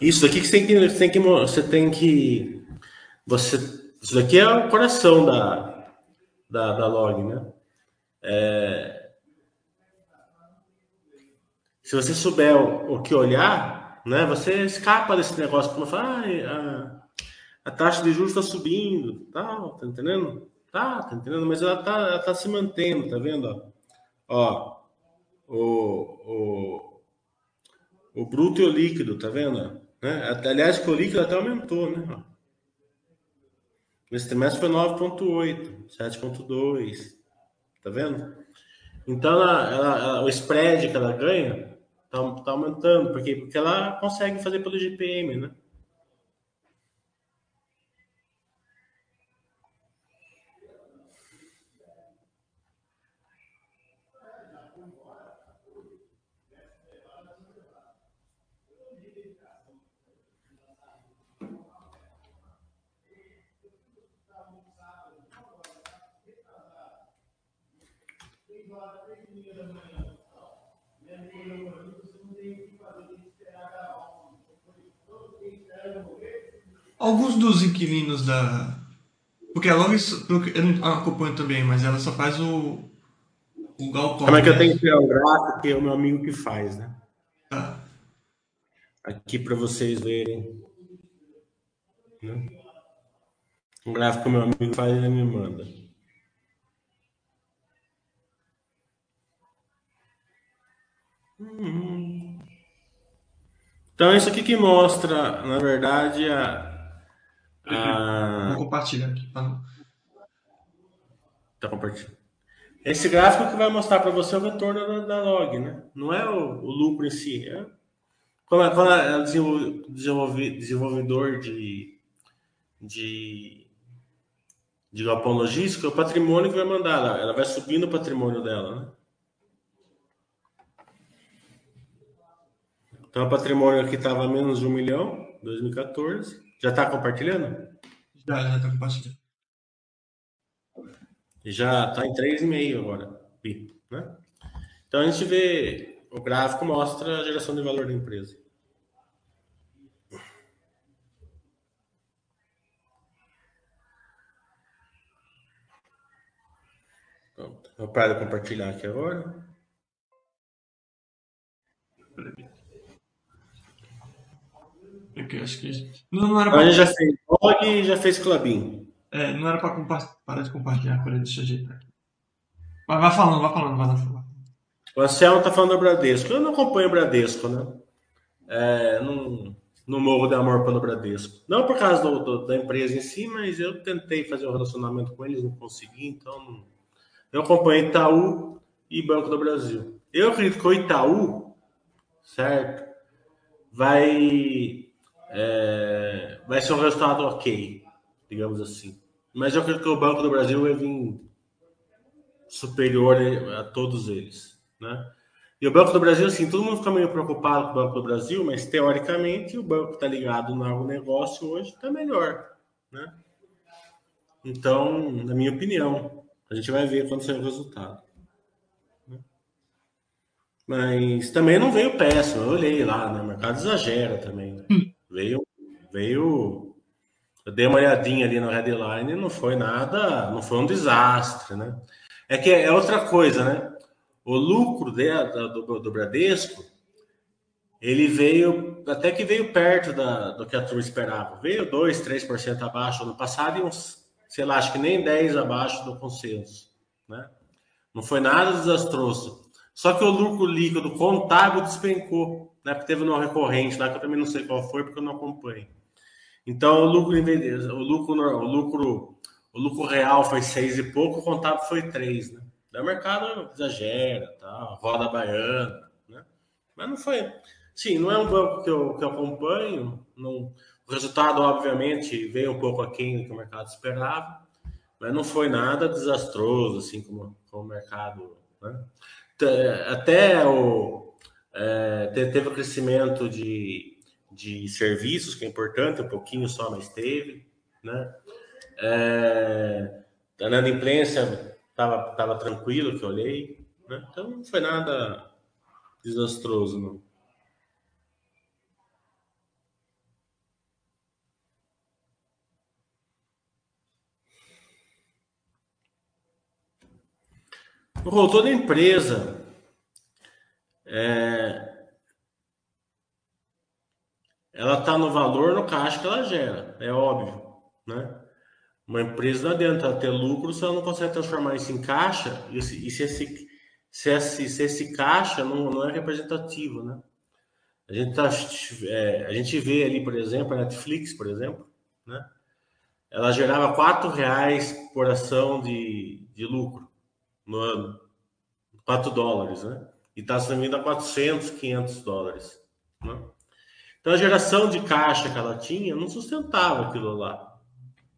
Isso daqui que você tem que, você tem que, você tem que, você, isso daqui é o coração da, da, da log, né? É, se você souber o, o, que olhar, né? Você escapa desse negócio como falar, ah, a, a taxa de juros está subindo, tal, tá entendendo? Tá, tá entendendo? Mas ela tá, ela tá se mantendo, tá vendo? Ó, Ó, o, o, o bruto e o líquido, tá vendo? Né? Aliás, o líquido até aumentou, né? Nesse trimestre foi 9,8, 7,2. Tá vendo? Então, ela, ela, ela, o spread que ela ganha tá, tá aumentando. Por quê? Porque ela consegue fazer pelo GPM, né? Alguns dos inquilinos da. Porque a Log, eu não acompanho também, mas ela só faz o. O Galcom. Como é que eu tenho que criar um gráfico que é o meu amigo que faz, né? Tá. Aqui para vocês verem. Né? Um gráfico que o meu amigo faz, ele me manda. Então, isso aqui que mostra, na verdade, a. a... Vou compartilhar aqui. Tá, tá compartilhando. Esse gráfico que vai mostrar para você o retorno da, da, log, né? Não é o, o lucro em si. É, quando, quando é desenvolve, desenvolvedor de, de, de galpão logístico, é o patrimônio que vai mandar. Ela vai subindo o patrimônio dela, né? Então, o patrimônio aqui estava menos de um milhão, 2014. Já está compartilhando? Já, já está compartilhando. Já está em 3,5 agora. Né? Então, a gente vê, o gráfico mostra a geração de valor da empresa. Vou parar de compartilhar aqui agora. Porque acho que. Não, não era pra... A gente já fez blog e já fez clubinho. É, não era para compa... parar de compartilhar, peraí, deixa eu ajeitar aqui. Mas vai falando, vai falando, vai falando. O Anselmo tá falando do Bradesco. Eu não acompanho o Bradesco, né? É, não, não morro de amor pelo Bradesco. Não por causa do, do, da empresa em si, mas eu tentei fazer um relacionamento com eles, não consegui, então não... eu acompanho Itaú e Banco do Brasil. Eu acredito que o Itaú, certo, vai é, vai ser um resultado ok, digamos assim. Mas eu acredito que o Banco do Brasil vai vir superior a todos eles, né? E o Banco do Brasil, assim, todo mundo fica meio preocupado com o Banco do Brasil, mas teoricamente o banco está ligado no agronegócio hoje está melhor, né? Então, na minha opinião, a gente vai ver quando sair o resultado. Né? Mas também não veio péssimo, eu olhei lá, né? O mercado exagera também. Né? Veio, veio. Eu dei uma olhadinha ali no headline, não foi nada, não foi um desastre, né? É que é outra coisa, né? O lucro de, do, do Bradesco, ele veio, até que veio perto da, do que a turma esperava. Veio 2, 3% abaixo ano passado e uns, sei lá, acho que nem 10 abaixo do consenso, né? Não foi nada desastroso. Só que o lucro líquido contábil despencou né? Porque teve uma recorrente lá que eu também não sei qual foi porque eu não acompanho. Então o lucro o lucro o lucro o lucro real foi seis e pouco, o contábil foi três, né? O mercado exagera, tá? roda baiana, né? Mas não foi. Sim, não é um banco que eu, que eu acompanho. Não, o resultado, obviamente, veio um pouco aquém do que o mercado esperava, mas não foi nada desastroso, assim como, como o mercado. Né? Até o, é, teve o crescimento de, de serviços, que é importante, um pouquinho só, mas teve. Né? É, a inadimplência estava tava tranquilo, que eu olhei. Né? Então não foi nada desastroso, não. O toda empresa é, ela está no valor no caixa que ela gera, é óbvio, né? Uma empresa não adianta ter lucro se ela não consegue transformar isso em caixa e se, e se, esse, se esse, se esse caixa não, não é representativo, né? A gente, tá, é, a gente vê ali, por exemplo, a Netflix, por exemplo, né? Ela gerava quatro reais por ação de, de lucro no ano, 4 dólares, né? E está subindo a 400, 500 dólares, né? Então a geração de caixa que ela tinha não sustentava aquilo lá,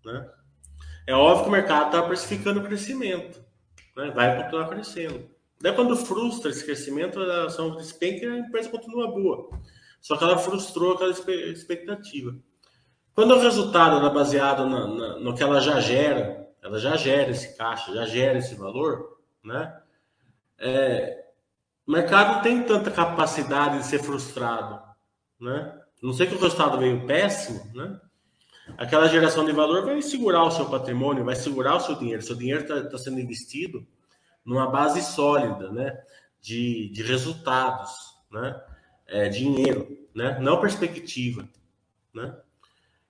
né? É óbvio que o mercado está precificando o crescimento, né? vai continuar crescendo. Daí quando frustra esse crescimento, a ação despenca e a empresa continua boa. Só que ela frustrou aquela expectativa. Quando o resultado é baseado na, na, no que ela já gera, ela já gera esse caixa, já gera esse valor, né? É, o mercado tem tanta capacidade de ser frustrado, né? Não sei que o resultado veio péssimo, né? Aquela geração de valor vai segurar o seu patrimônio, vai segurar o seu dinheiro. Seu dinheiro está tá sendo investido numa base sólida, né? De, de resultados, né? É, dinheiro, né? Não perspectiva, né?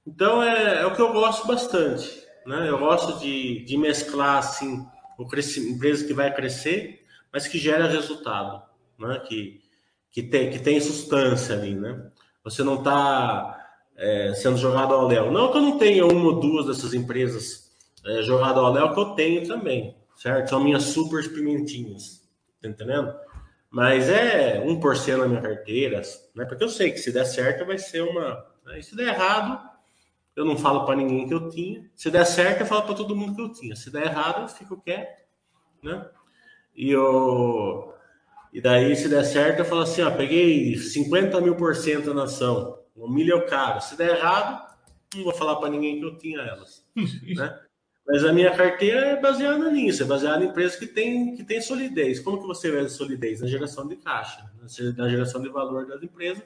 Então é, é o que eu gosto bastante, né? Eu gosto de, de mesclar assim o crescimento, empresa que vai crescer, mas que gera resultado, né? Que que tem que tem substância ali, né? Você não está é, sendo jogado ao léu. Não que eu não tenha uma ou duas dessas empresas é, jogado ao léu, que eu tenho também, certo? São minhas super pimentinhas, tá entendendo? Mas é 1% na minha carteira, né? Porque eu sei que se der certo vai ser uma. Né? E se der errado, eu não falo para ninguém que eu tinha. Se der certo, eu falo para todo mundo que eu tinha. Se der errado, eu fico quieto, né? E eu. E daí, se der certo, eu falo assim: ó, peguei 50 mil por cento na ação. O milho é o caro. Se der errado, não vou falar para ninguém que eu tinha elas. né? Mas a minha carteira é baseada nisso, é baseada em empresas que têm que tem solidez. Como que você vê a solidez? Na geração de caixa, na geração de valor das empresas.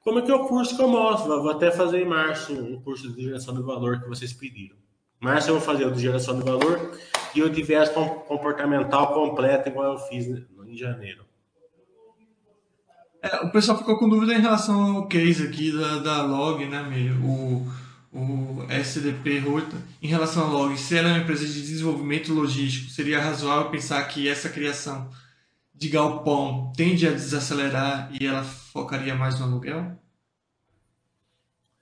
Como é que é o curso que eu mostro? Vou até fazer em março um curso de geração de valor que vocês pediram. Março eu vou fazer o de geração de valor e o de viés comportamental completo, igual eu fiz em janeiro. É, o pessoal ficou com dúvida em relação ao case aqui da, da log, né, meio? O, o SDP Rota, em relação à log, se ela é uma empresa de desenvolvimento logístico, seria razoável pensar que essa criação de galpão tende a desacelerar e ela focaria mais no aluguel?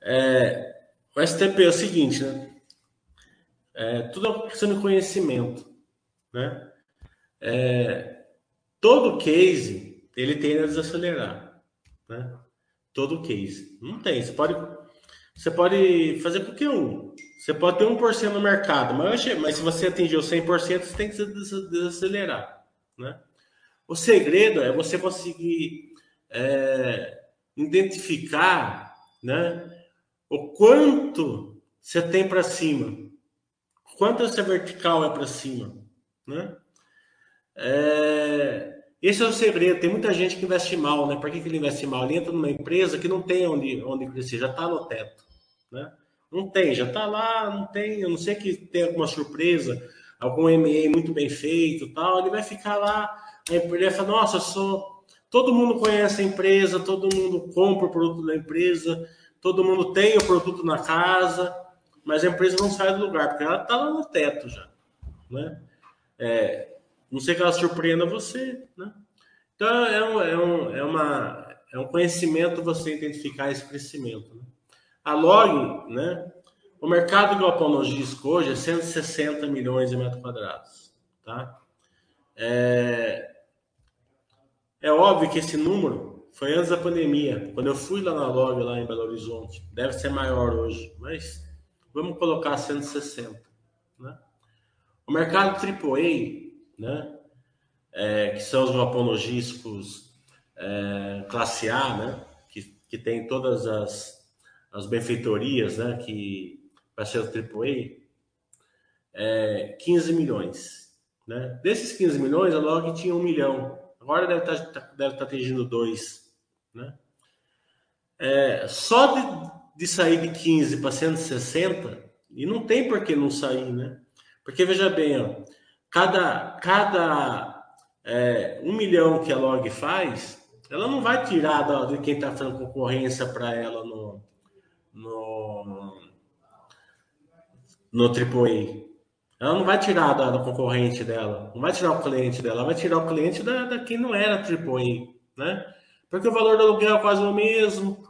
É, o STP é o seguinte, né? É, tudo é questão de conhecimento, né? É, todo case ele tende a desacelerar, né? Todo case. Não tem. Você pode, você pode fazer qualquer um. Você pode ter 1% no mercado, mas, mas se você atingir o 100%, você tem que desacelerar, né? O segredo é você conseguir é, identificar, né? O quanto você tem para cima, quanto essa vertical é para cima, né? É, esse é o segredo. Tem muita gente que investe mal, né? Por que, que ele investe mal? Ele entra numa empresa que não tem onde, onde crescer, já está no teto, né? Não tem, já está lá, não tem, a não ser que tenha alguma surpresa, algum MA muito bem feito tal, ele vai ficar lá, a empresa vai falar, nossa, sou. Todo mundo conhece a empresa, todo mundo compra o produto da empresa, todo mundo tem o produto na casa, mas a empresa não sai do lugar, porque ela está lá no teto já. Né? É, não sei que ela surpreenda você, né? Então é um, é um, é uma, é um conhecimento você identificar esse crescimento. Né? A log, né? O mercado de galpão logístico hoje é 160 milhões de metros quadrados, tá? É, é óbvio que esse número foi antes da pandemia, quando eu fui lá na log lá em Belo Horizonte, deve ser maior hoje, mas vamos colocar 160, né? O mercado AAA né? É, que são os galpões é, classe A, né? Que, que tem todas as, as benfeitorias, né? Que vai ser o AAA, é, 15 milhões, né? Desses 15 milhões, a Log tinha um milhão. Agora deve estar, tá, deve estar tá atingindo dois, né? É, só de, de sair de 15 para 160, e não tem por que não sair, né? Porque veja bem, ó, cada, cada é, um milhão que a log faz, ela não vai tirar da, de quem está fazendo concorrência para ela no, no, no AAA. Ela não vai tirar da, da, concorrente dela, não vai tirar o cliente dela, ela vai tirar o cliente da, da quem não era AAA, né? Porque o valor do aluguel é quase o mesmo,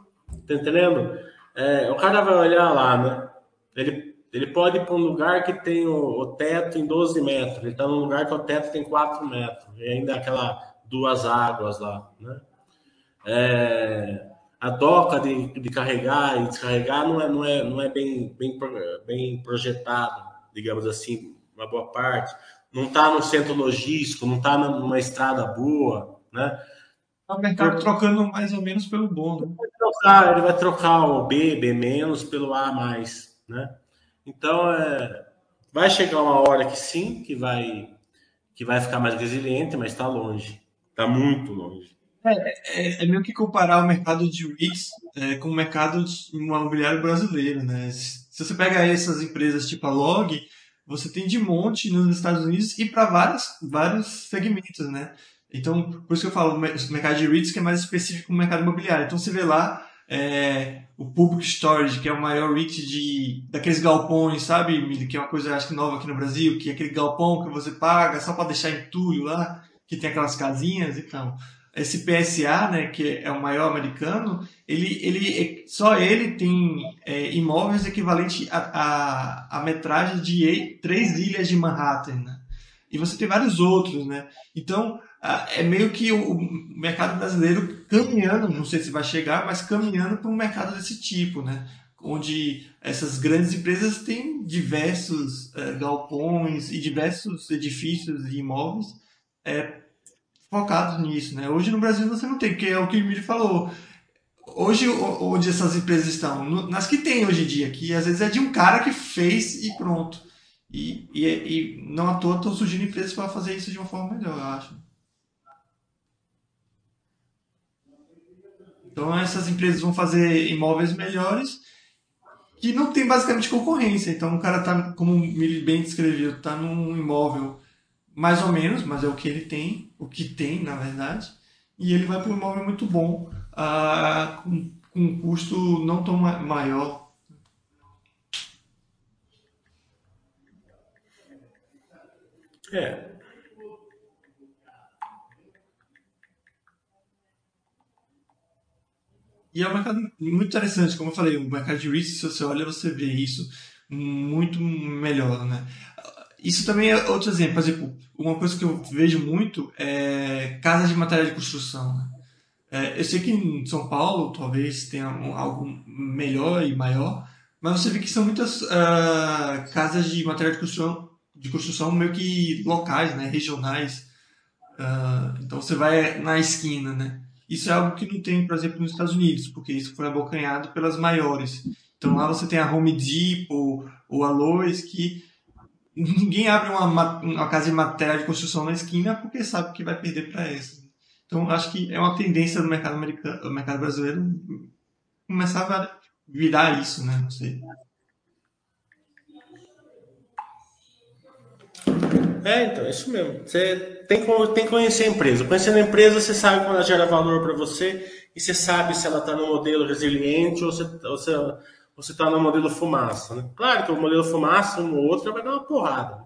tá entendendo? É, o cara vai olhar lá, né? Ele, ele pode ir para um lugar que tem o, o, teto em 12 metros, ele está num lugar que o teto tem 4 metros, e ainda aquela duas águas lá, né? É, a doca de, de carregar e descarregar não é, não é, não é bem, bem, bem projetado digamos assim, uma boa parte, não está no centro logístico, não está numa estrada boa, né? É o mercado trocando mais ou menos pelo bom, né? Trocar, ele vai trocar o B, B menos pelo A mais, né? Então, é, vai chegar uma hora que sim, que vai, que vai ficar mais resiliente, mas está longe, está muito longe. É, é, é, meio que comparar o mercado de REITs é, com o mercado imobiliário brasileiro, né? Se você pega essas empresas tipo a Log, você tem de monte nos Estados Unidos e para vários segmentos, né? Então, por isso que eu falo o mercado de REITs que é mais específico no mercado imobiliário. Então, você vê lá é, o Public Storage, que é o maior REIT de, daqueles galpões, sabe, Que é uma coisa, acho que nova aqui no Brasil, que é aquele galpão que você paga só para deixar entulho lá, que tem aquelas casinhas. Então, esse PSA, né, que é o maior americano, ele, ele só ele tem é, imóveis equivalentes à a, a, a, metragem de três ilhas de Manhattan, né? E você tem vários outros, né? Então, é meio que o mercado brasileiro caminhando, não sei se vai chegar, mas caminhando para um mercado desse tipo, né? Onde essas grandes empresas têm diversos é, galpões e diversos edifícios e imóveis é, focados nisso, né? Hoje no Brasil você não tem, porque é o que o Emílio falou. Hoje, onde essas empresas estão? Nas que tem hoje em dia, que às vezes é de um cara que fez e pronto. E, e, e não à toa estão surgindo empresas para fazer isso de uma forma melhor, eu acho. Então essas empresas vão fazer imóveis melhores que não tem basicamente concorrência. Então o cara tá, como o Mili bem descreveu, tá num imóvel mais ou menos, mas é o que ele tem, o que tem, na verdade, e ele vai para um imóvel muito bom, uh, com, com um custo não tão ma maior. É. E é um mercado muito interessante, como eu falei, o mercado de risco, se você olha, você vê isso muito melhor, né? Isso também é outro exemplo. Por exemplo, uma coisa que eu vejo muito é casas de material de construção. Né? É, eu sei que em São Paulo talvez tenha algo melhor e maior, mas você vê que são muitas uh, casas de material de construção, de construção meio que locais, né, regionais. Uh, então você vai na esquina, né? Isso é algo que não tem, por exemplo, nos Estados Unidos, porque isso foi abocanhado pelas maiores. Então lá você tem a Home Depot ou a Lowe's que ninguém abre uma, uma casa de material de construção na esquina porque sabe que vai perder para essa. Então, acho que é uma tendência do mercado americano, do mercado brasileiro começar a virar isso, né? Não sei. É, então, é isso mesmo. Você tem que, tem que conhecer a empresa. Conhecendo a empresa, você sabe quando ela gera valor para você e você sabe se ela está no modelo resiliente ou se, ou você está no modelo fumaça. Né? Claro que o modelo fumaça, um ou outro, vai dar uma porrada.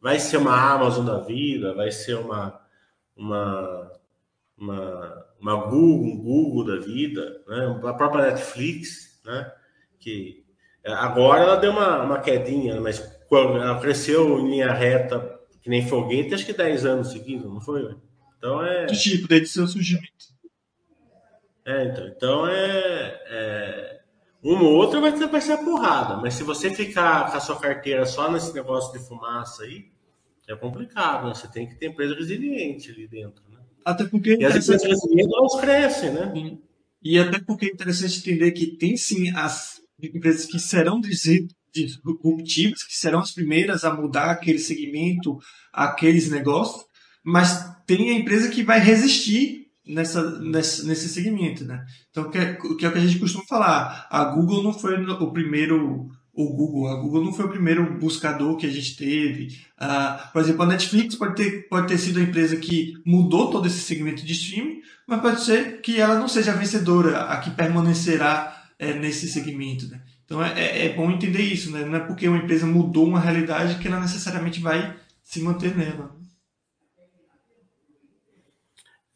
Vai ser uma Amazon da vida, vai ser uma, uma, uma, uma Google, um Google da vida, né? a própria Netflix, né? que agora ela deu uma, uma quedinha, mas quando ela cresceu em linha reta, que nem foguete, acho que 10 anos seguidos, não foi? Então é. Tipo, desde seu surgimento. É, então, então é, é uma ou outra vai, ser a porrada, mas se você ficar com a sua carteira só nesse negócio de fumaça aí, é complicado, né? Você tem que ter empresa resiliente ali dentro, né? Até porque... E as empresas resilientes, elas crescem, né? Sim. E até porque é interessante entender que tem sim as empresas que serão disruptivas, que serão as primeiras a mudar aquele segmento, aqueles negócios, mas tem a empresa que vai resistir nessa, nesse, nesse segmento, né? Então, que é, que é o que a gente costuma falar. A Google não foi o primeiro o Google. A Google não foi o primeiro buscador que a gente teve. Uh, por exemplo, a Netflix pode ter, pode ter sido a empresa que mudou todo esse segmento de streaming, mas pode ser que ela não seja a vencedora, a que permanecerá é, nesse segmento. Né? Então é, é, é bom entender isso, né? não é porque uma empresa mudou uma realidade que ela necessariamente vai se manter nela.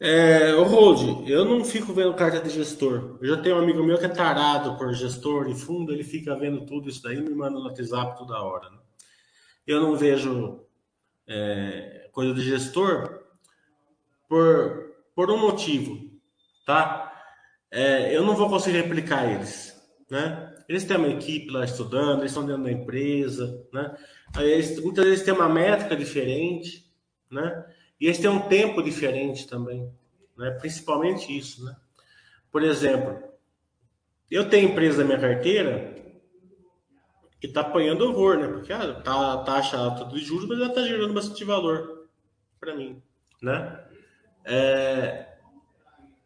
É, Hold, eu não fico vendo carta de gestor. Eu já tenho um amigo meu que é tarado por gestor e fundo, ele fica vendo tudo isso daí me manda no WhatsApp toda hora. Né? Eu não vejo é, coisa de gestor por, por um motivo, tá? É, eu não vou conseguir replicar eles, né? Eles têm uma equipe lá estudando, eles estão dentro da empresa, né? Eles, muitas vezes tem uma métrica diferente, né? E eles têm um tempo diferente também, né? principalmente isso. Né? Por exemplo, eu tenho empresa na minha carteira que está apanhando horror, né? Porque ah, tá a taxa alta de juros, mas ela está gerando bastante valor para mim, né? É,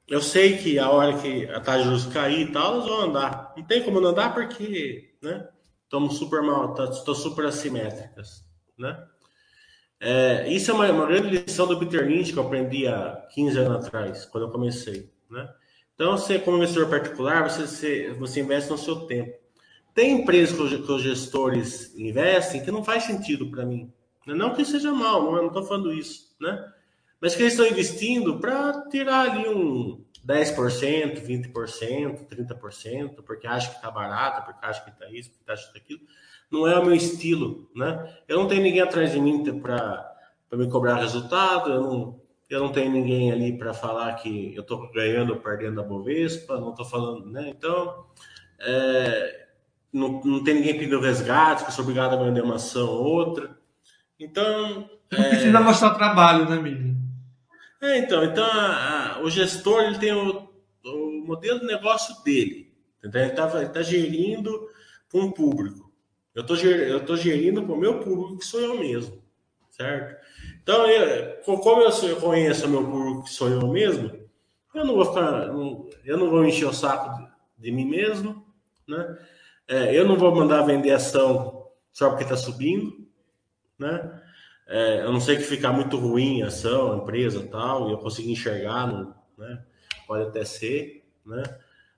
eu sei que a hora que a taxa de juros cair e tal, elas vão andar. Não tem como não andar porque, né? Estamos super mal, estão tá, super assimétricas, né? É, isso é uma, uma, grande lição do Peter Lynch que eu aprendi há 15 anos atrás, quando eu comecei. Né? Então, você, como investidor particular, você, você, você investe no seu tempo. Tem empresas que, que os gestores investem que não faz sentido para mim. Não que seja mal, não estou falando isso. Né? Mas que eles estão investindo para tirar ali um 10%, 20%, 30%, porque acha que está barato, porque acha que está isso, porque acha que está aquilo não é o meu estilo, né? Eu não tenho ninguém atrás de mim para me cobrar resultado, eu não, eu não tenho ninguém ali para falar que eu estou ganhando ou perdendo a Bovespa, não estou falando, né? Então, é, não, não tem ninguém pedindo resgate, que eu sou obrigado a vender uma ação ou outra. Então. Não é... precisa mostrar trabalho, né, Mili? É, então, então a, a, o gestor ele tem o, o modelo de negócio dele. Entendeu? Ele está tá gerindo com um público. Eu estou eu tô gerindo para o meu público, que sou eu mesmo, certo? Então, eu, como eu conheço o meu público, que sou eu mesmo, eu não vou ficar, eu não vou encher o saco de, de mim mesmo, né? É, eu não vou mandar vender ação só porque está subindo, né? É, eu não sei que ficar muito ruim a ação, a empresa tal, e eu consigo enxergar, né? Pode até ser, né?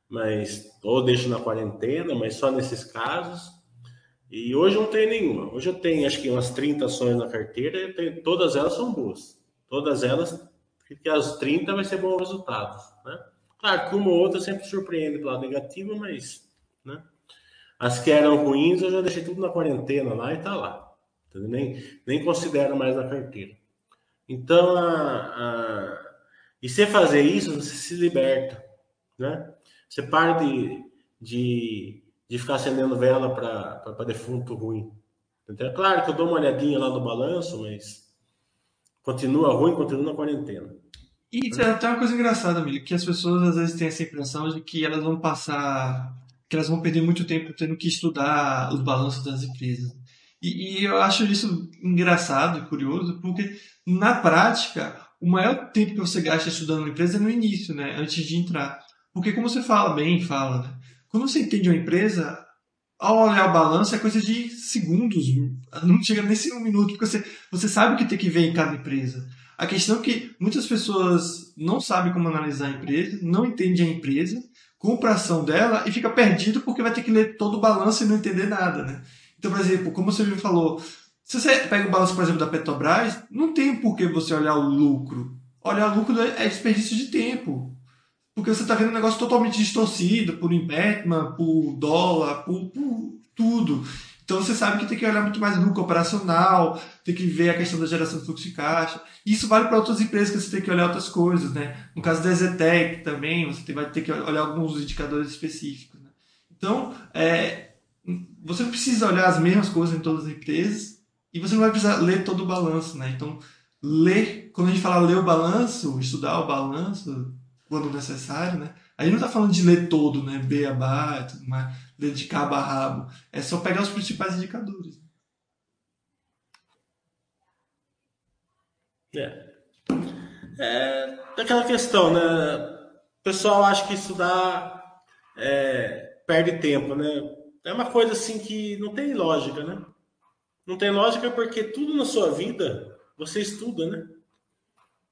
Mas, ou deixo na quarentena, mas só nesses casos. E hoje não tem nenhuma. Hoje eu tenho acho que umas 30 ações na carteira e tenho, todas elas são boas. Todas elas, que as 30 vai ser bons resultados. Né? Claro que uma ou outra sempre surpreende pelo lado negativo, mas né? as que eram ruins eu já deixei tudo na quarentena lá e tá lá. Nem, nem considero mais na carteira. Então, a, a... e se fazer isso, você se liberta. Né? Você para de, de de ficar acendendo vela para defunto ruim. Então, é claro que eu dou uma olhadinha lá no balanço, mas continua ruim, continua na quarentena. E tem uma coisa engraçada, amigo, que as pessoas às vezes têm essa impressão de que elas vão passar, que elas vão perder muito tempo tendo que estudar os balanços das empresas. E, e eu acho isso engraçado e curioso, porque na prática, o maior tempo que você gasta estudando uma empresa é no início, né? Antes de entrar. Porque como você fala bem, fala, né? Quando você entende uma empresa, ao olhar o balanço é coisa de segundos, não chega nem ser um minuto, porque você, você sabe o que tem que ver em cada empresa. A questão é que muitas pessoas não sabem como analisar a empresa, não entendem a empresa, compra a ação dela e fica perdido porque vai ter que ler todo o balanço e não entender nada, né? Então, por exemplo, como você me falou, se você pega o balanço, por exemplo, da Petrobras, não tem por que você olhar o lucro. Olhar o lucro é desperdício de tempo. Porque você está vendo um negócio totalmente distorcido por impeachment, por dólar, por, por tudo. Então você sabe que tem que olhar muito mais lucro operacional, tem que ver a questão da geração de fluxo de caixa. Isso vale para outras empresas que você tem que olhar outras coisas, né? No caso da Zetec também, você vai ter que olhar alguns indicadores específicos. Né? Então, é, você precisa olhar as mesmas coisas em todas as empresas e você não vai precisar ler todo o balanço, né? Então, ler, quando a gente fala ler o balanço, estudar o balanço, quando necessário, né? Aí não está falando de ler todo, né? Beabá e tudo mais, ler de cabo a rabo. É só pegar os principais indicadores. É. É aquela questão, né? O pessoal acha que estudar é, perde tempo, né? É uma coisa assim que não tem lógica, né? Não tem lógica porque tudo na sua vida você estuda, né?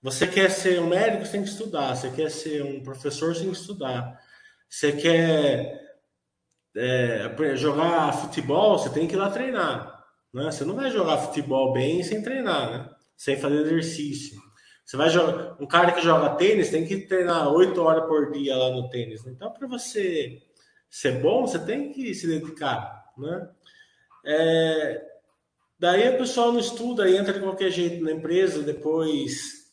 Você quer ser um médico, você tem que estudar. Você quer ser um professor, você tem que estudar. Você quer é, jogar futebol, você tem que ir lá treinar. Né? Você não vai jogar futebol bem sem treinar, né? sem fazer exercício. Você vai jogar. Um cara que joga tênis tem que treinar oito horas por dia lá no tênis. Né? Então, para você ser bom, você tem que se dedicar. Né? É, daí o pessoal não estuda, entra de qualquer jeito na empresa, depois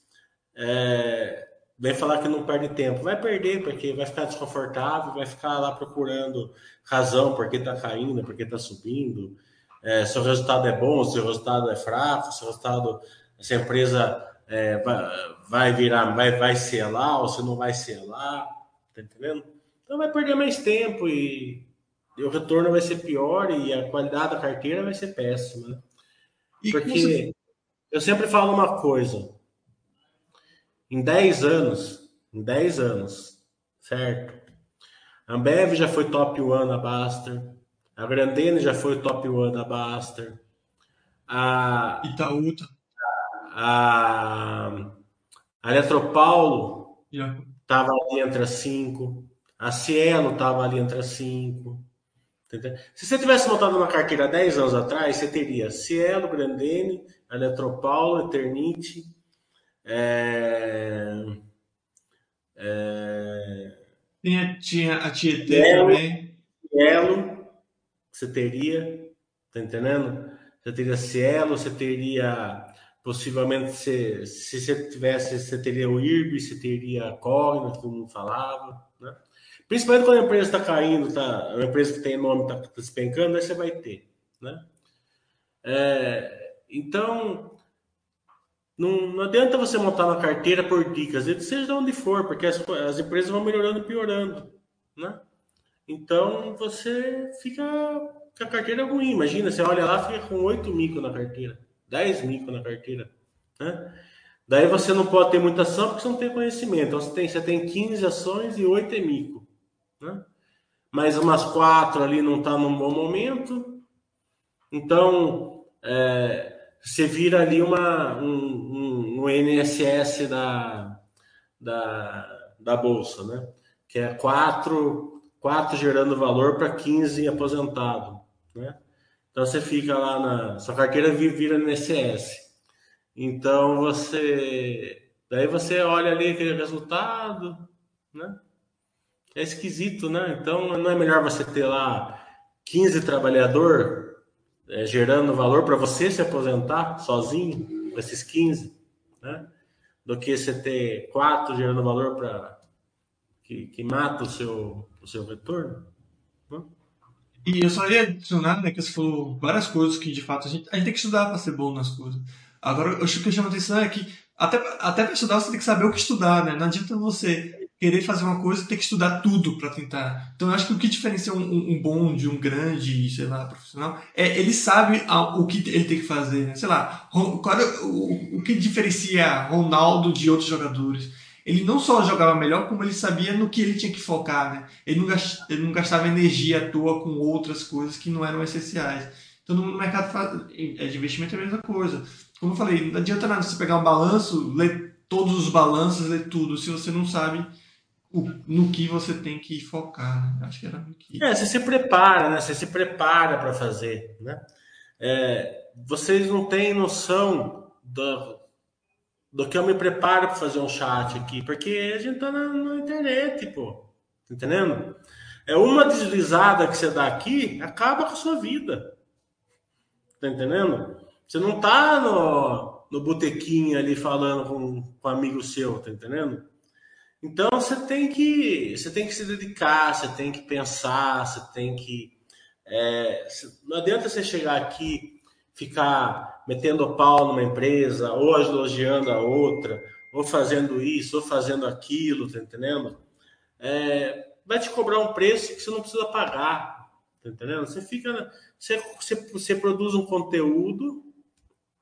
é, vem falar que não perde tempo. Vai perder, porque vai ficar desconfortável, vai ficar lá procurando razão porque está caindo, porque está subindo. É, se o resultado é bom, se o resultado é fraco, se o resultado, se a empresa é, vai, vai, virar, vai, vai ser lá ou se não vai ser lá, tá entendendo? Então vai perder mais tempo e, e o retorno vai ser pior e a qualidade da carteira vai ser péssima. Né? Porque você... eu sempre falo uma coisa, em 10 anos, em 10 anos, certo? A Ambev já foi top 1 da Baster. A Grandene já foi top 1 da Baster. A Itaúta. A, a Eletropaulo estava ali entre as 5. A Cielo estava ali entre as 5. Se você tivesse montado uma carteira 10 anos atrás, você teria Cielo, Grandene, Eletropaulo, Eternite, é... É... Tinha, tinha a Tietê Elo, também. Cielo, você teria, tá entendendo? Você teria Cielo, você teria possivelmente se, se você tivesse, você teria o IRB, você teria Cogna, que todo mundo falava? Principalmente quando a empresa está caindo, tá, a empresa que tem nome está tá despencando, aí você vai ter, né? É, então, não, não adianta você montar uma carteira por dicas, seja de onde for, porque as, as empresas vão melhorando e piorando, né? Então você fica com a carteira ruim. Imagina, você olha lá, fica com 8 mico na carteira, 10 mico na carteira, né? Daí você não pode ter muita ação porque você não tem conhecimento. Então você tem, você tem 15 ações e 8 é mico, né? Mas umas quatro ali não está num bom momento. Então, é, você vira ali uma, um, um, um NSS da, da, da Bolsa, né? Que é 4, 4 gerando valor para 15 aposentado, né? Então você fica lá na. Sua carteira vira NSS. Então você. Daí você olha ali aquele resultado, né? É esquisito, né? Então não é melhor você ter lá 15 trabalhador é, gerando valor para você se aposentar sozinho, esses 15, né? Do que você ter quatro gerando valor para que, que mata o seu, o seu retorno. Né? E eu só ia adicionar, né, que você falou várias coisas que de fato a gente, a gente tem que estudar para ser bom nas coisas. Agora, eu acho que chama atenção é que até, até para estudar você tem que saber o que estudar, né? Não adianta você querer fazer uma coisa e ter que estudar tudo para tentar. Então eu acho que o que diferencia um, um, bom de um grande, sei lá, profissional, é ele sabe o que ele tem que fazer. Né? Sei lá, qual é o, o que diferencia Ronaldo de outros jogadores? Ele não só jogava melhor, como ele sabia no que ele tinha que focar, né? Ele não, gastava, ele não gastava energia à toa com outras coisas que não eram essenciais. Então no mercado é, de investimento é a mesma coisa. Como eu falei, não adianta nada você pegar um balanço, ler todos os balanços, ler tudo, se você não sabe no que você tem que focar. Né? Acho que era no que. É, você se prepara, né? Você se prepara para fazer, né? É, vocês não têm noção do, do que eu me preparo para fazer um chat aqui, porque a gente tá na, na internet, pô. Tá entendendo? É uma deslizada que você dá aqui, acaba com a sua vida. Tá entendendo? Você não tá no, no botequinho ali falando com, com um amigo seu, tá entendendo? Então você tem que você tem que se dedicar, você tem que pensar, você tem que é, não adianta você chegar aqui ficar metendo o pau numa empresa ou elogiando a outra ou fazendo isso ou fazendo aquilo, tá entendendo? É, vai te cobrar um preço que você não precisa pagar, tá entendendo? Você fica você, você, você produz um conteúdo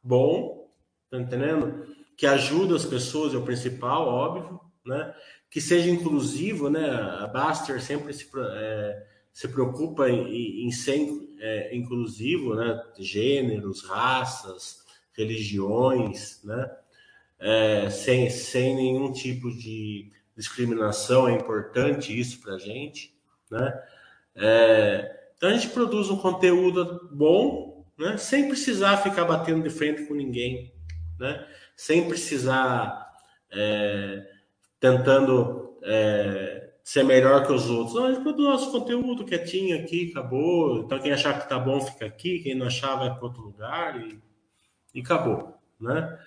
bom, tá entendendo? Que ajuda as pessoas, é o principal, óbvio né? Que seja inclusivo, né? A Baster sempre se, é, se preocupa em, em ser é, inclusivo, né? Gêneros, raças, religiões, né? É, sem, sem nenhum tipo de discriminação, é importante isso para a gente, né? É, então a gente produz um conteúdo bom, né? sem precisar ficar batendo de frente com ninguém, né? sem precisar é, tentando é, ser melhor que os outros. Não, a gente produz nosso conteúdo quietinho aqui, acabou. Então quem achar que tá bom fica aqui, quem não achar vai para outro lugar e, e acabou. Né?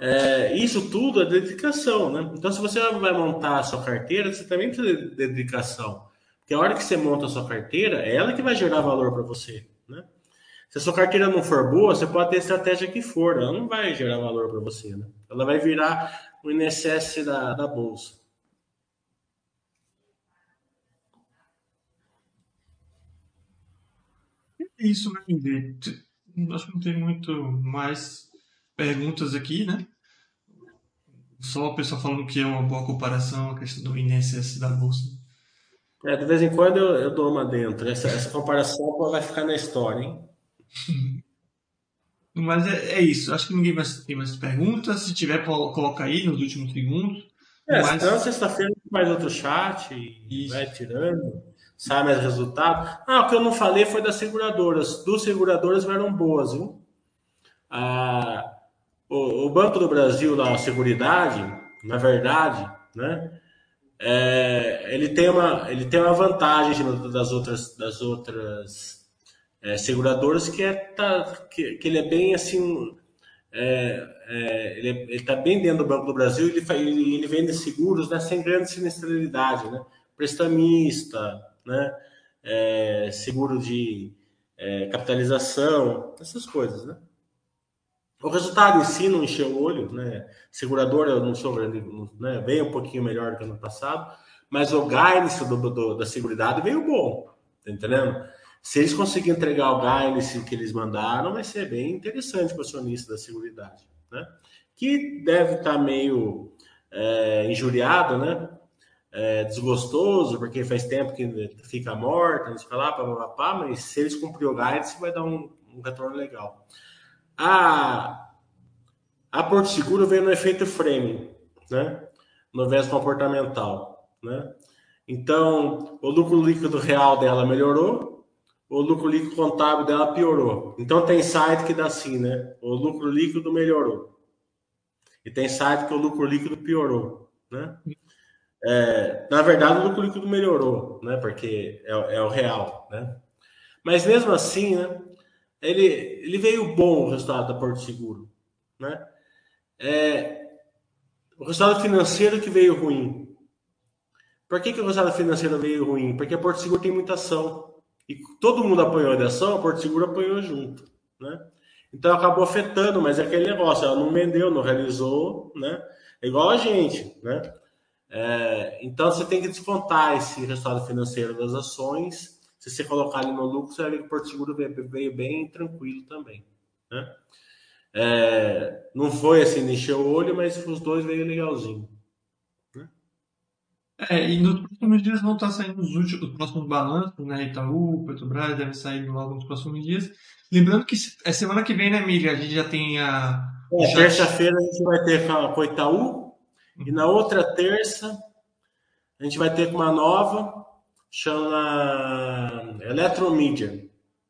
É, isso tudo é dedicação, né? Então, se você vai montar a sua carteira, você também precisa de dedicação. Porque a hora que você monta a sua carteira, é ela que vai gerar valor para você, né? Se a sua carteira não for boa, você pode ter estratégia que for, ela não vai gerar valor para você, né? Ela vai virar o INSS da, da bolsa. É isso, né, Acho que não tem muito mais perguntas aqui, né? Só o pessoal falando que é uma boa comparação a questão do INSS da Bolsa. É, de vez em quando eu, eu dou uma dentro. Essa, essa comparação vai ficar na história, hein? Mas é, é, isso. Acho que ninguém mais tem mais perguntas. Se tiver, coloca aí nos últimos segundos. É, Mas... então sexta-feira faz outro chat e isso. vai tirando. Sai mais resultado. Ah, o que eu não falei foi das seguradoras. Duas seguradoras eram boas, viu? Ah, o, o, Banco do Brasil, lá, a Seguridade, na verdade, né, é, ele, tem uma, ele tem uma vantagem das outras, das outras é, seguradoras que é tá, que, que ele é bem assim é, é, ele está bem dentro do Banco do Brasil ele, ele, ele vende seguros né, sem grande sinistralidade, né? prestamista, né? É, seguro de é, capitalização, essas coisas. Né? O resultado em si não encheu o olho, né? Seguradora, eu não sou grande, né? Veio um pouquinho melhor do que ano passado, mas o guidance do, do, da Seguridade veio bom, tá entendendo? Se eles conseguirem entregar o guidance que eles mandaram, vai ser bem interessante para o acionista da Seguridade, né? Que deve estar tá meio é, injuriado, né? É, desgostoso, porque faz tempo que fica morta, não sei lá, pá, pá, pá, mas se eles cumprirem o guidance, vai dar um, um retorno legal. A, a Porto Seguro veio no efeito frame, né? No viés comportamental, né? Então, o lucro líquido real dela melhorou, o lucro líquido contábil dela piorou. Então, tem site que dá assim, né? O lucro líquido melhorou. E tem site que o lucro líquido piorou, né? É, na verdade, o lucro líquido melhorou, né? Porque é, é o real, né? Mas mesmo assim, né? ele, ele veio bom o resultado da Porto Seguro. Né? É, o resultado financeiro que veio ruim. Por que, que o resultado financeiro veio ruim? Porque a Porto Seguro tem muita ação. E todo mundo apanhou de ação, a Porto Seguro apanhou junto. Né? Então acabou afetando, mas é aquele negócio, ela não vendeu, não realizou, né? É igual a gente, né? É, então você tem que descontar esse resultado financeiro das ações se você colocar ali no lucro, você vai ver que o Porto Seguro veio, veio bem tranquilo também. Né? É, não foi assim, encheu o olho, mas os dois veio legalzinho. É, e nos próximos dias vão estar saindo os, últimos, os próximos balanços, né? Itaú, Petrobras, devem sair logo nos próximos dias. Lembrando que é semana que vem, né, Miriam? A gente já tem a. É, terça-feira a gente vai ter com o Itaú, uhum. e na outra terça a gente vai ter com uma nova chama Eletromídia.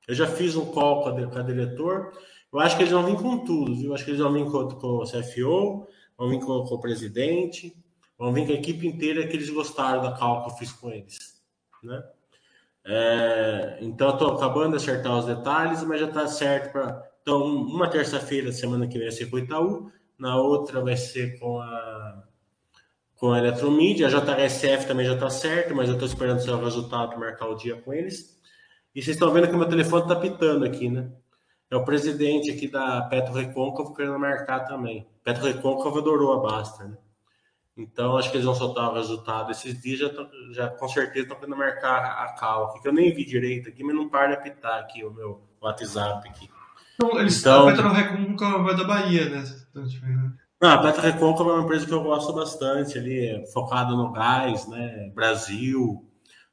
Eu já fiz um call com a, com a diretor. Eu acho que eles vão vir com tudo, viu? Eu acho que eles vão vir com, com o CFO, vão vir com, com, o presidente, vão vir com a equipe inteira que eles gostaram da call que eu fiz com eles, né? É, então, estou acabando de acertar os detalhes, mas já está certo para. Então, uma terça-feira, semana que vem, vai ser com o Itaú, na outra vai ser com a com a Eletromídia. A JHSF também já está certo, mas eu estou esperando o seu resultado para marcar o dia com eles. E vocês estão vendo que o meu telefone está pitando aqui, né? É o presidente aqui da Petro Recôncavo querendo marcar também. Petro Recôncavo adorou a Basta, né? Então, acho que eles vão soltar o resultado. Esses dias já, tô, já com certeza estão querendo marcar a cal aqui, que eu nem vi direito aqui, mas não para de apitar aqui o meu WhatsApp aqui. Então, eles, então, a Petro Recôncavo é da Bahia, né? Não, a Petra Recôncavo é uma empresa que eu gosto bastante, ali, focada no gás, né? Brasil,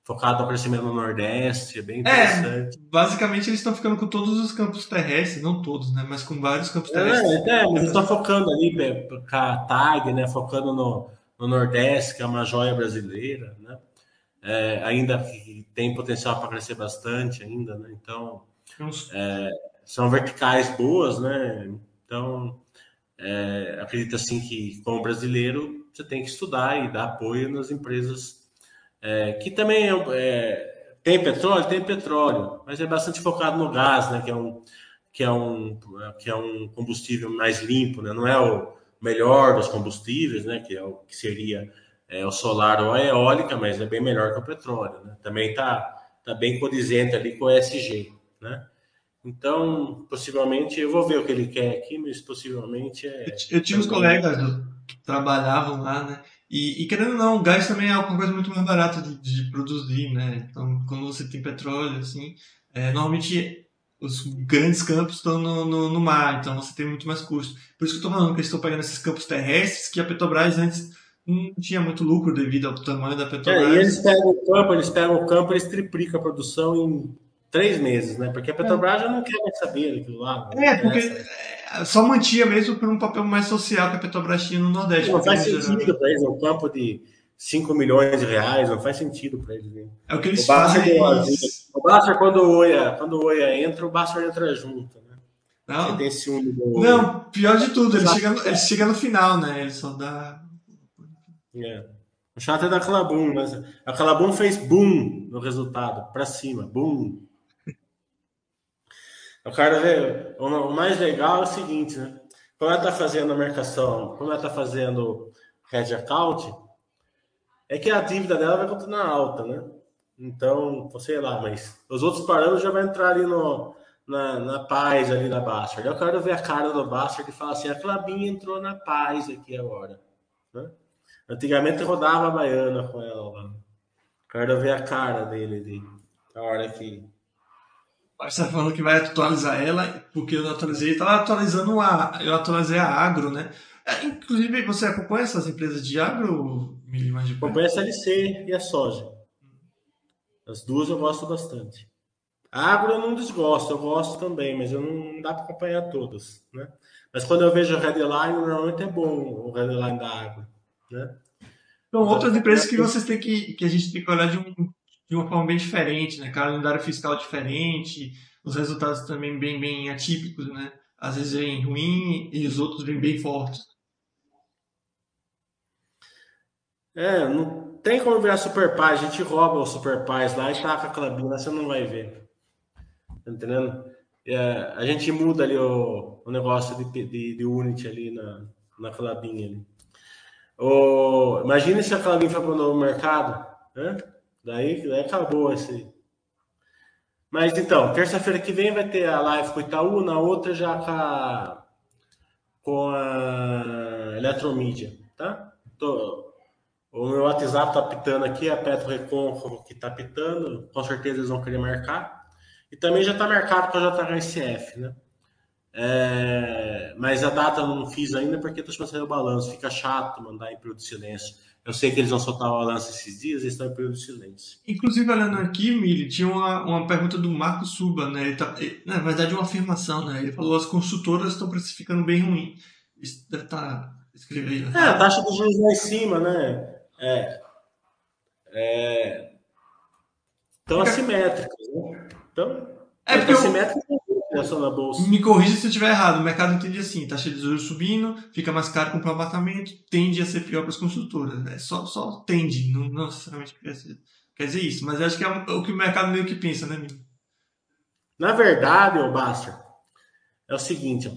focado no crescimento no Nordeste, é bem é, interessante. É, basicamente eles estão ficando com todos os campos terrestres, não todos, né? Mas com vários campos terrestres. É, é mas eles estão focando ali com a TAG, né? Focando no, no Nordeste, que é uma joia brasileira, né? é, ainda tem potencial para crescer bastante ainda, né? Então, é, são verticais boas, né? Então, é, acredito assim que como brasileiro você tem que estudar e dar apoio nas empresas é, que também é, é, tem petróleo, tem petróleo, mas é bastante focado no gás, né? Que é um que é um que é um combustível mais limpo, né? Não é o melhor dos combustíveis, né? Que é o que seria é, o solar ou a eólica, mas é bem melhor que o petróleo. Né? Também está tá bem condizente ali com o ESG. Né? Então, possivelmente, eu vou ver o que ele quer aqui, mas possivelmente é. Eu tive colegas que trabalhavam lá, né? E, e, querendo ou não, o gás também é uma coisa muito mais barata de, de produzir, né? Então, quando você tem petróleo, assim, é, normalmente os grandes campos estão no, no, no, mar, então você tem muito mais custo. Por isso que eu estou falando que eles estão pegando esses campos terrestres que a Petrobras antes não tinha muito lucro devido ao tamanho da Petrobras. É, e eles pegam o campo, eles pegam o campo, eles triplicam a produção em três meses, né? Porque a Petrobras é. já não quer mais saber daquilo lá. É, porque só mantinha mesmo por um papel mais social que a Petrobras tinha no Nordeste. Não faz sentido para eles, é um campo de 5 milhões de reais, não faz sentido para eles. Né? É o que eles o fazem. O Basser, quando o Oia, quando o Oia entra, o Basser entra junto. Né? Não, tem ciúme do... não, pior de tudo, ele chega, no, ele chega no final, né? Ele só dá é. O chato é da Calabum, mas a Calabum fez boom no resultado, para cima, boom. O cara vê, o mais legal é o seguinte, né? Quando ela está fazendo a marcação, quando ela está fazendo head account, é que a dívida dela vai continuar alta, né? Então, sei lá, mas os outros parâmetros já vai entrar ali no, na, na paz ali da Bastard. Eu quero ver a cara do Bastard e falar assim, a Clabinha entrou na paz aqui agora, né? Antigamente rodava a baiana com ela lá. Quero ver a cara dele ali. A hora que. Você tá falando que vai atualizar ela, porque eu atualizei, estava atualizando a. Eu atualizei a agro, né? É, inclusive, você acompanha essas empresas de agro, Mili Acompanha a SLC e a soja. As duas eu gosto bastante. A agro eu não desgosto, eu gosto também, mas eu não dá para acompanhar todas, né? Mas quando eu vejo o headline, normalmente é bom o headline da agro. Né? Então, outras empresas que vocês têm que, que a gente tem que olhar de, um, de uma forma bem diferente, né? Calendário fiscal diferente, os resultados também bem, bem atípicos, né? Às vezes vem ruim e os outros vêm bem fortes. É, não tem como virar super pai. A gente rouba os super pais lá e taca a clabina, você não vai ver. Tá entendendo? É, a gente muda ali o, o negócio de, de, de Unity ali na, na clabinha ali. Imagina se aquela linha foi para o novo mercado, né? Daí, daí acabou esse. Mas então, terça-feira que vem vai ter a live com o Itaú, na outra já com a, com a Eletromídia, tá? Tô, o meu WhatsApp tá pitando aqui, a Petro Recon que tá pitando, com certeza eles vão querer marcar. E também já tá marcado com a JHSF, né? É, mas a data eu não fiz ainda porque estou esperando o balanço. Fica chato mandar em período de silêncio. Eu sei que eles vão soltar o balanço esses dias e estão em período de silêncio. Inclusive, olhando aqui, Mili, tinha uma, uma pergunta do Marco Suba, né? Ele tá, ele, na verdade, uma afirmação, né? Ele falou: as consultoras estão precificando bem ruim. Isso deve estar tá escrevendo. É, a taxa de juros lá em cima, né? É. é estão assimétricas, né? Então, é porque assimétricas na bolsa. Me corrija se eu estiver errado. O mercado entende assim: taxa de juros subindo, fica mais caro comprar um apartamento, tende a ser pior para as consultoras. Né? Só, só tende, não, não necessariamente quer dizer, quer dizer isso. Mas acho que é o que o mercado meio que pensa, né, amigo? Na verdade, o Baster, é o seguinte: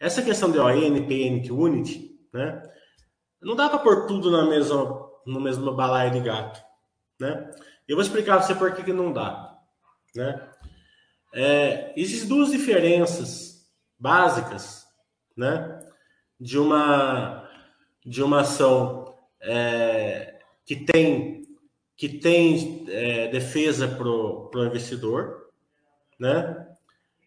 essa questão de ON, PN, Unity, né? Não dá para pôr tudo na mesma, no mesmo balaio de gato, né? Eu vou explicar para você por que, que não dá, né? É, existem duas diferenças básicas, né, de uma de uma ação é, que tem que tem é, defesa para o investidor, né,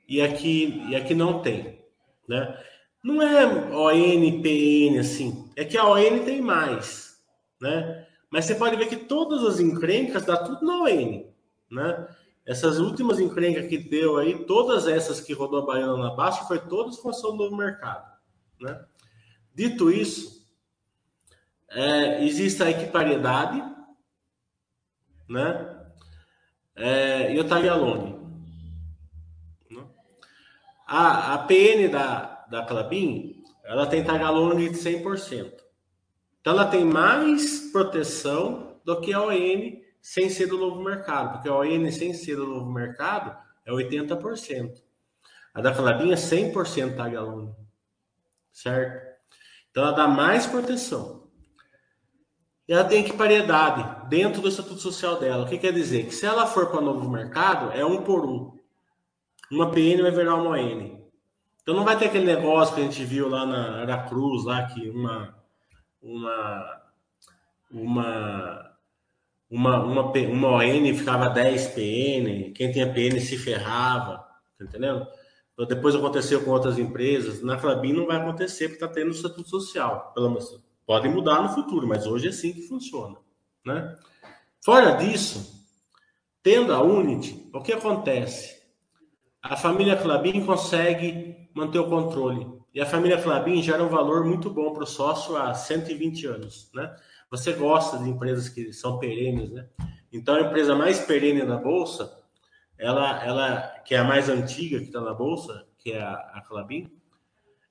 e aqui e aqui não tem, né. Não é ON, PN assim, é que a ON tem mais, né. Mas você pode ver que todas as encrencas dá tudo na ON, né. Essas últimas encrencas que deu aí, todas essas que rodou a Baiana na Baixa, foi todas ação do novo mercado. Né? Dito isso, é, existe a equipariedade, né? É, e o Taglialone. Né? A, a PN da, da Clabin, ela tem Taglialone de 100%. Então ela tem mais proteção do que a ON sem ser do novo mercado, porque a ON sem ser do novo mercado é 80%. A da Clabin é 100% Taglialone. Certo? Então ela dá mais proteção. E ela tem equipariedade dentro do estatuto social dela. O que quer dizer? Que se ela for para o novo mercado, é um por um. Uma PN vai virar uma ON. Então não vai ter aquele negócio que a gente viu lá na Aracruz, lá que uma uma uma uma, uma, uma ON ficava 10 PN, quem tinha PN se ferrava, tá entendendo? Então, depois aconteceu com outras empresas, na Clabin não vai acontecer porque está tendo o estatuto social, pelo menos pode mudar no futuro, mas hoje é assim que funciona, né? Fora disso, tendo a Unity, o que acontece? A família Clabin consegue manter o controle e a família Clabin gera um valor muito bom para o sócio há 120 anos, né? Você gosta de empresas que são perenes, né? Então, a empresa mais perene da Bolsa, ela, ela que é a mais antiga que está na Bolsa, que é a, a Clabin,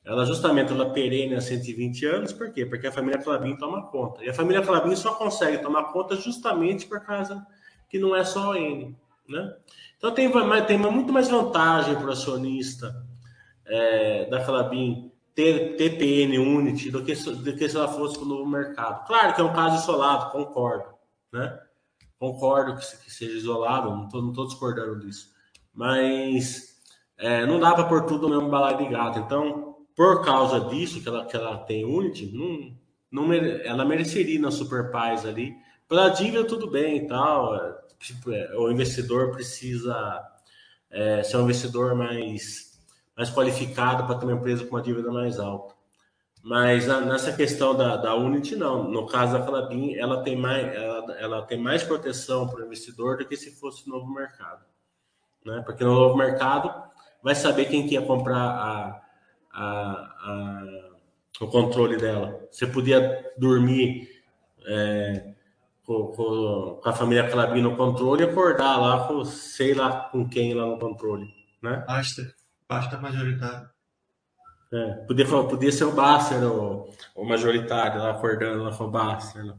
ela justamente ela perene há 120 anos, por quê? Porque a família Clabin toma conta. E a família Clabin só consegue tomar conta justamente por causa que não é só N, né? Então tem, tem muito mais vantagem para o acionista é, da Clabin TPN Unity do que, do que se ela fosse para o novo mercado. Claro que é um caso isolado, concordo, né? Concordo que, que seja isolado, não estou não tô discordando disso. Mas é, não dá para pôr tudo no mesmo balaio de gato. Então, por causa disso, que ela, que ela tem Unity, não, não mere, ela mereceria na Super Paz ali. Pela dívida, tudo bem e tal. É, tipo, é, o investidor precisa é, ser um investidor mais mais qualificado para ter uma empresa com uma dívida mais alta. Mas nessa questão da, da Unity, não. No caso da Calabim, ela tem mais, ela, ela tem mais proteção para o investidor do que se fosse no novo mercado. Né? Porque no novo mercado vai saber quem quer comprar a, a, a, o controle dela. Você podia dormir é, com, com, a família Calabim no controle e acordar lá com sei lá com quem lá no controle. Né? Basta. Basta majoritário. É, podia, podia ser o Basser, o, o majoritário, lá acordando lá com o Basser. Né?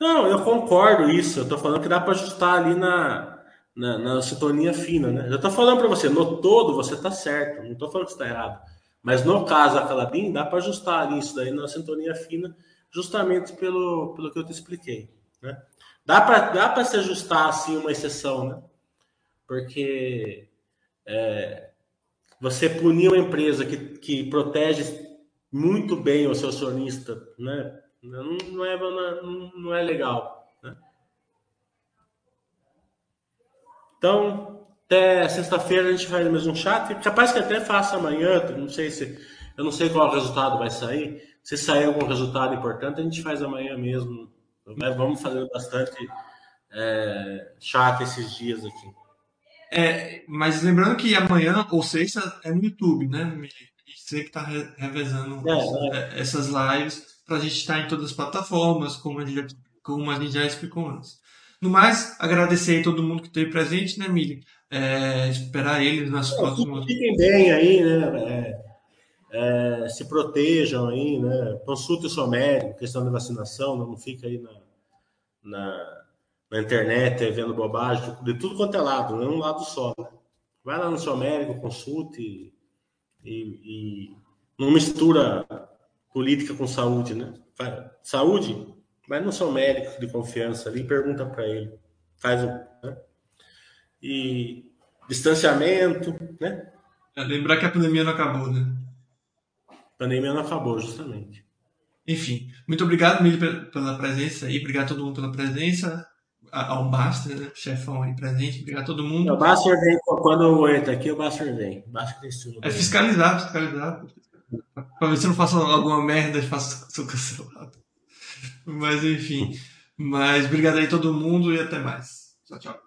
Não, eu concordo isso. Eu tô falando que dá para ajustar ali na, na, na, sintonia fina, né? Eu tô falando para você, no todo você tá certo. Não tô falando que está errado. Mas no caso da Calabim, dá para ajustar ali isso daí na sintonia fina, justamente pelo, pelo que eu te expliquei. Né? Dá para dá se ajustar assim uma exceção, né? Porque é, você punir uma empresa que, que protege muito bem o seu acionista, né? Não, não, é, não, não é legal. Né? Então, até sexta-feira a gente faz mais um chat. Capaz que até faça amanhã, não sei se. Eu não sei qual resultado vai sair. Se sair algum resultado importante, a gente faz amanhã mesmo. Mas vamos fazer bastante é, chat esses dias aqui. É, mas lembrando que amanhã ou sexta é no YouTube, né, Você que está revezando é, é. essas lives para a gente estar em todas as plataformas, como a gente já, como a gente já explicou antes. No mais, agradecer a todo mundo que esteve presente, né, Mili? É, esperar eles nas é, próximas. Fiquem bem aí, né? É, é, se protejam aí, né? Consulte o seu médico, questão de vacinação, não fica aí na, na na internet vendo bobagem, de tudo quanto é lado, não é um lado só. Né? Vai lá no seu médico, consulte e, e, não mistura política com saúde, né? Saúde, vai no seu médico de confiança ali e pergunta para ele. Faz o. Né? E distanciamento, né? É, lembrar que a pandemia não acabou, né? A pandemia não acabou, justamente. Enfim, muito obrigado, Mili, pela presença aí. Obrigado a todo mundo pela presença ao Baster, né? chefão aí presente, obrigado a todo mundo. O Baster vem, quando eu entro aqui, o Baster vem. Baster tem É fiscalizar, fiscalizar. Pra ver se eu não faço alguma merda e faço, sou cancelado. Mas enfim. Mas obrigado aí a todo mundo e até mais. Tchau, tchau.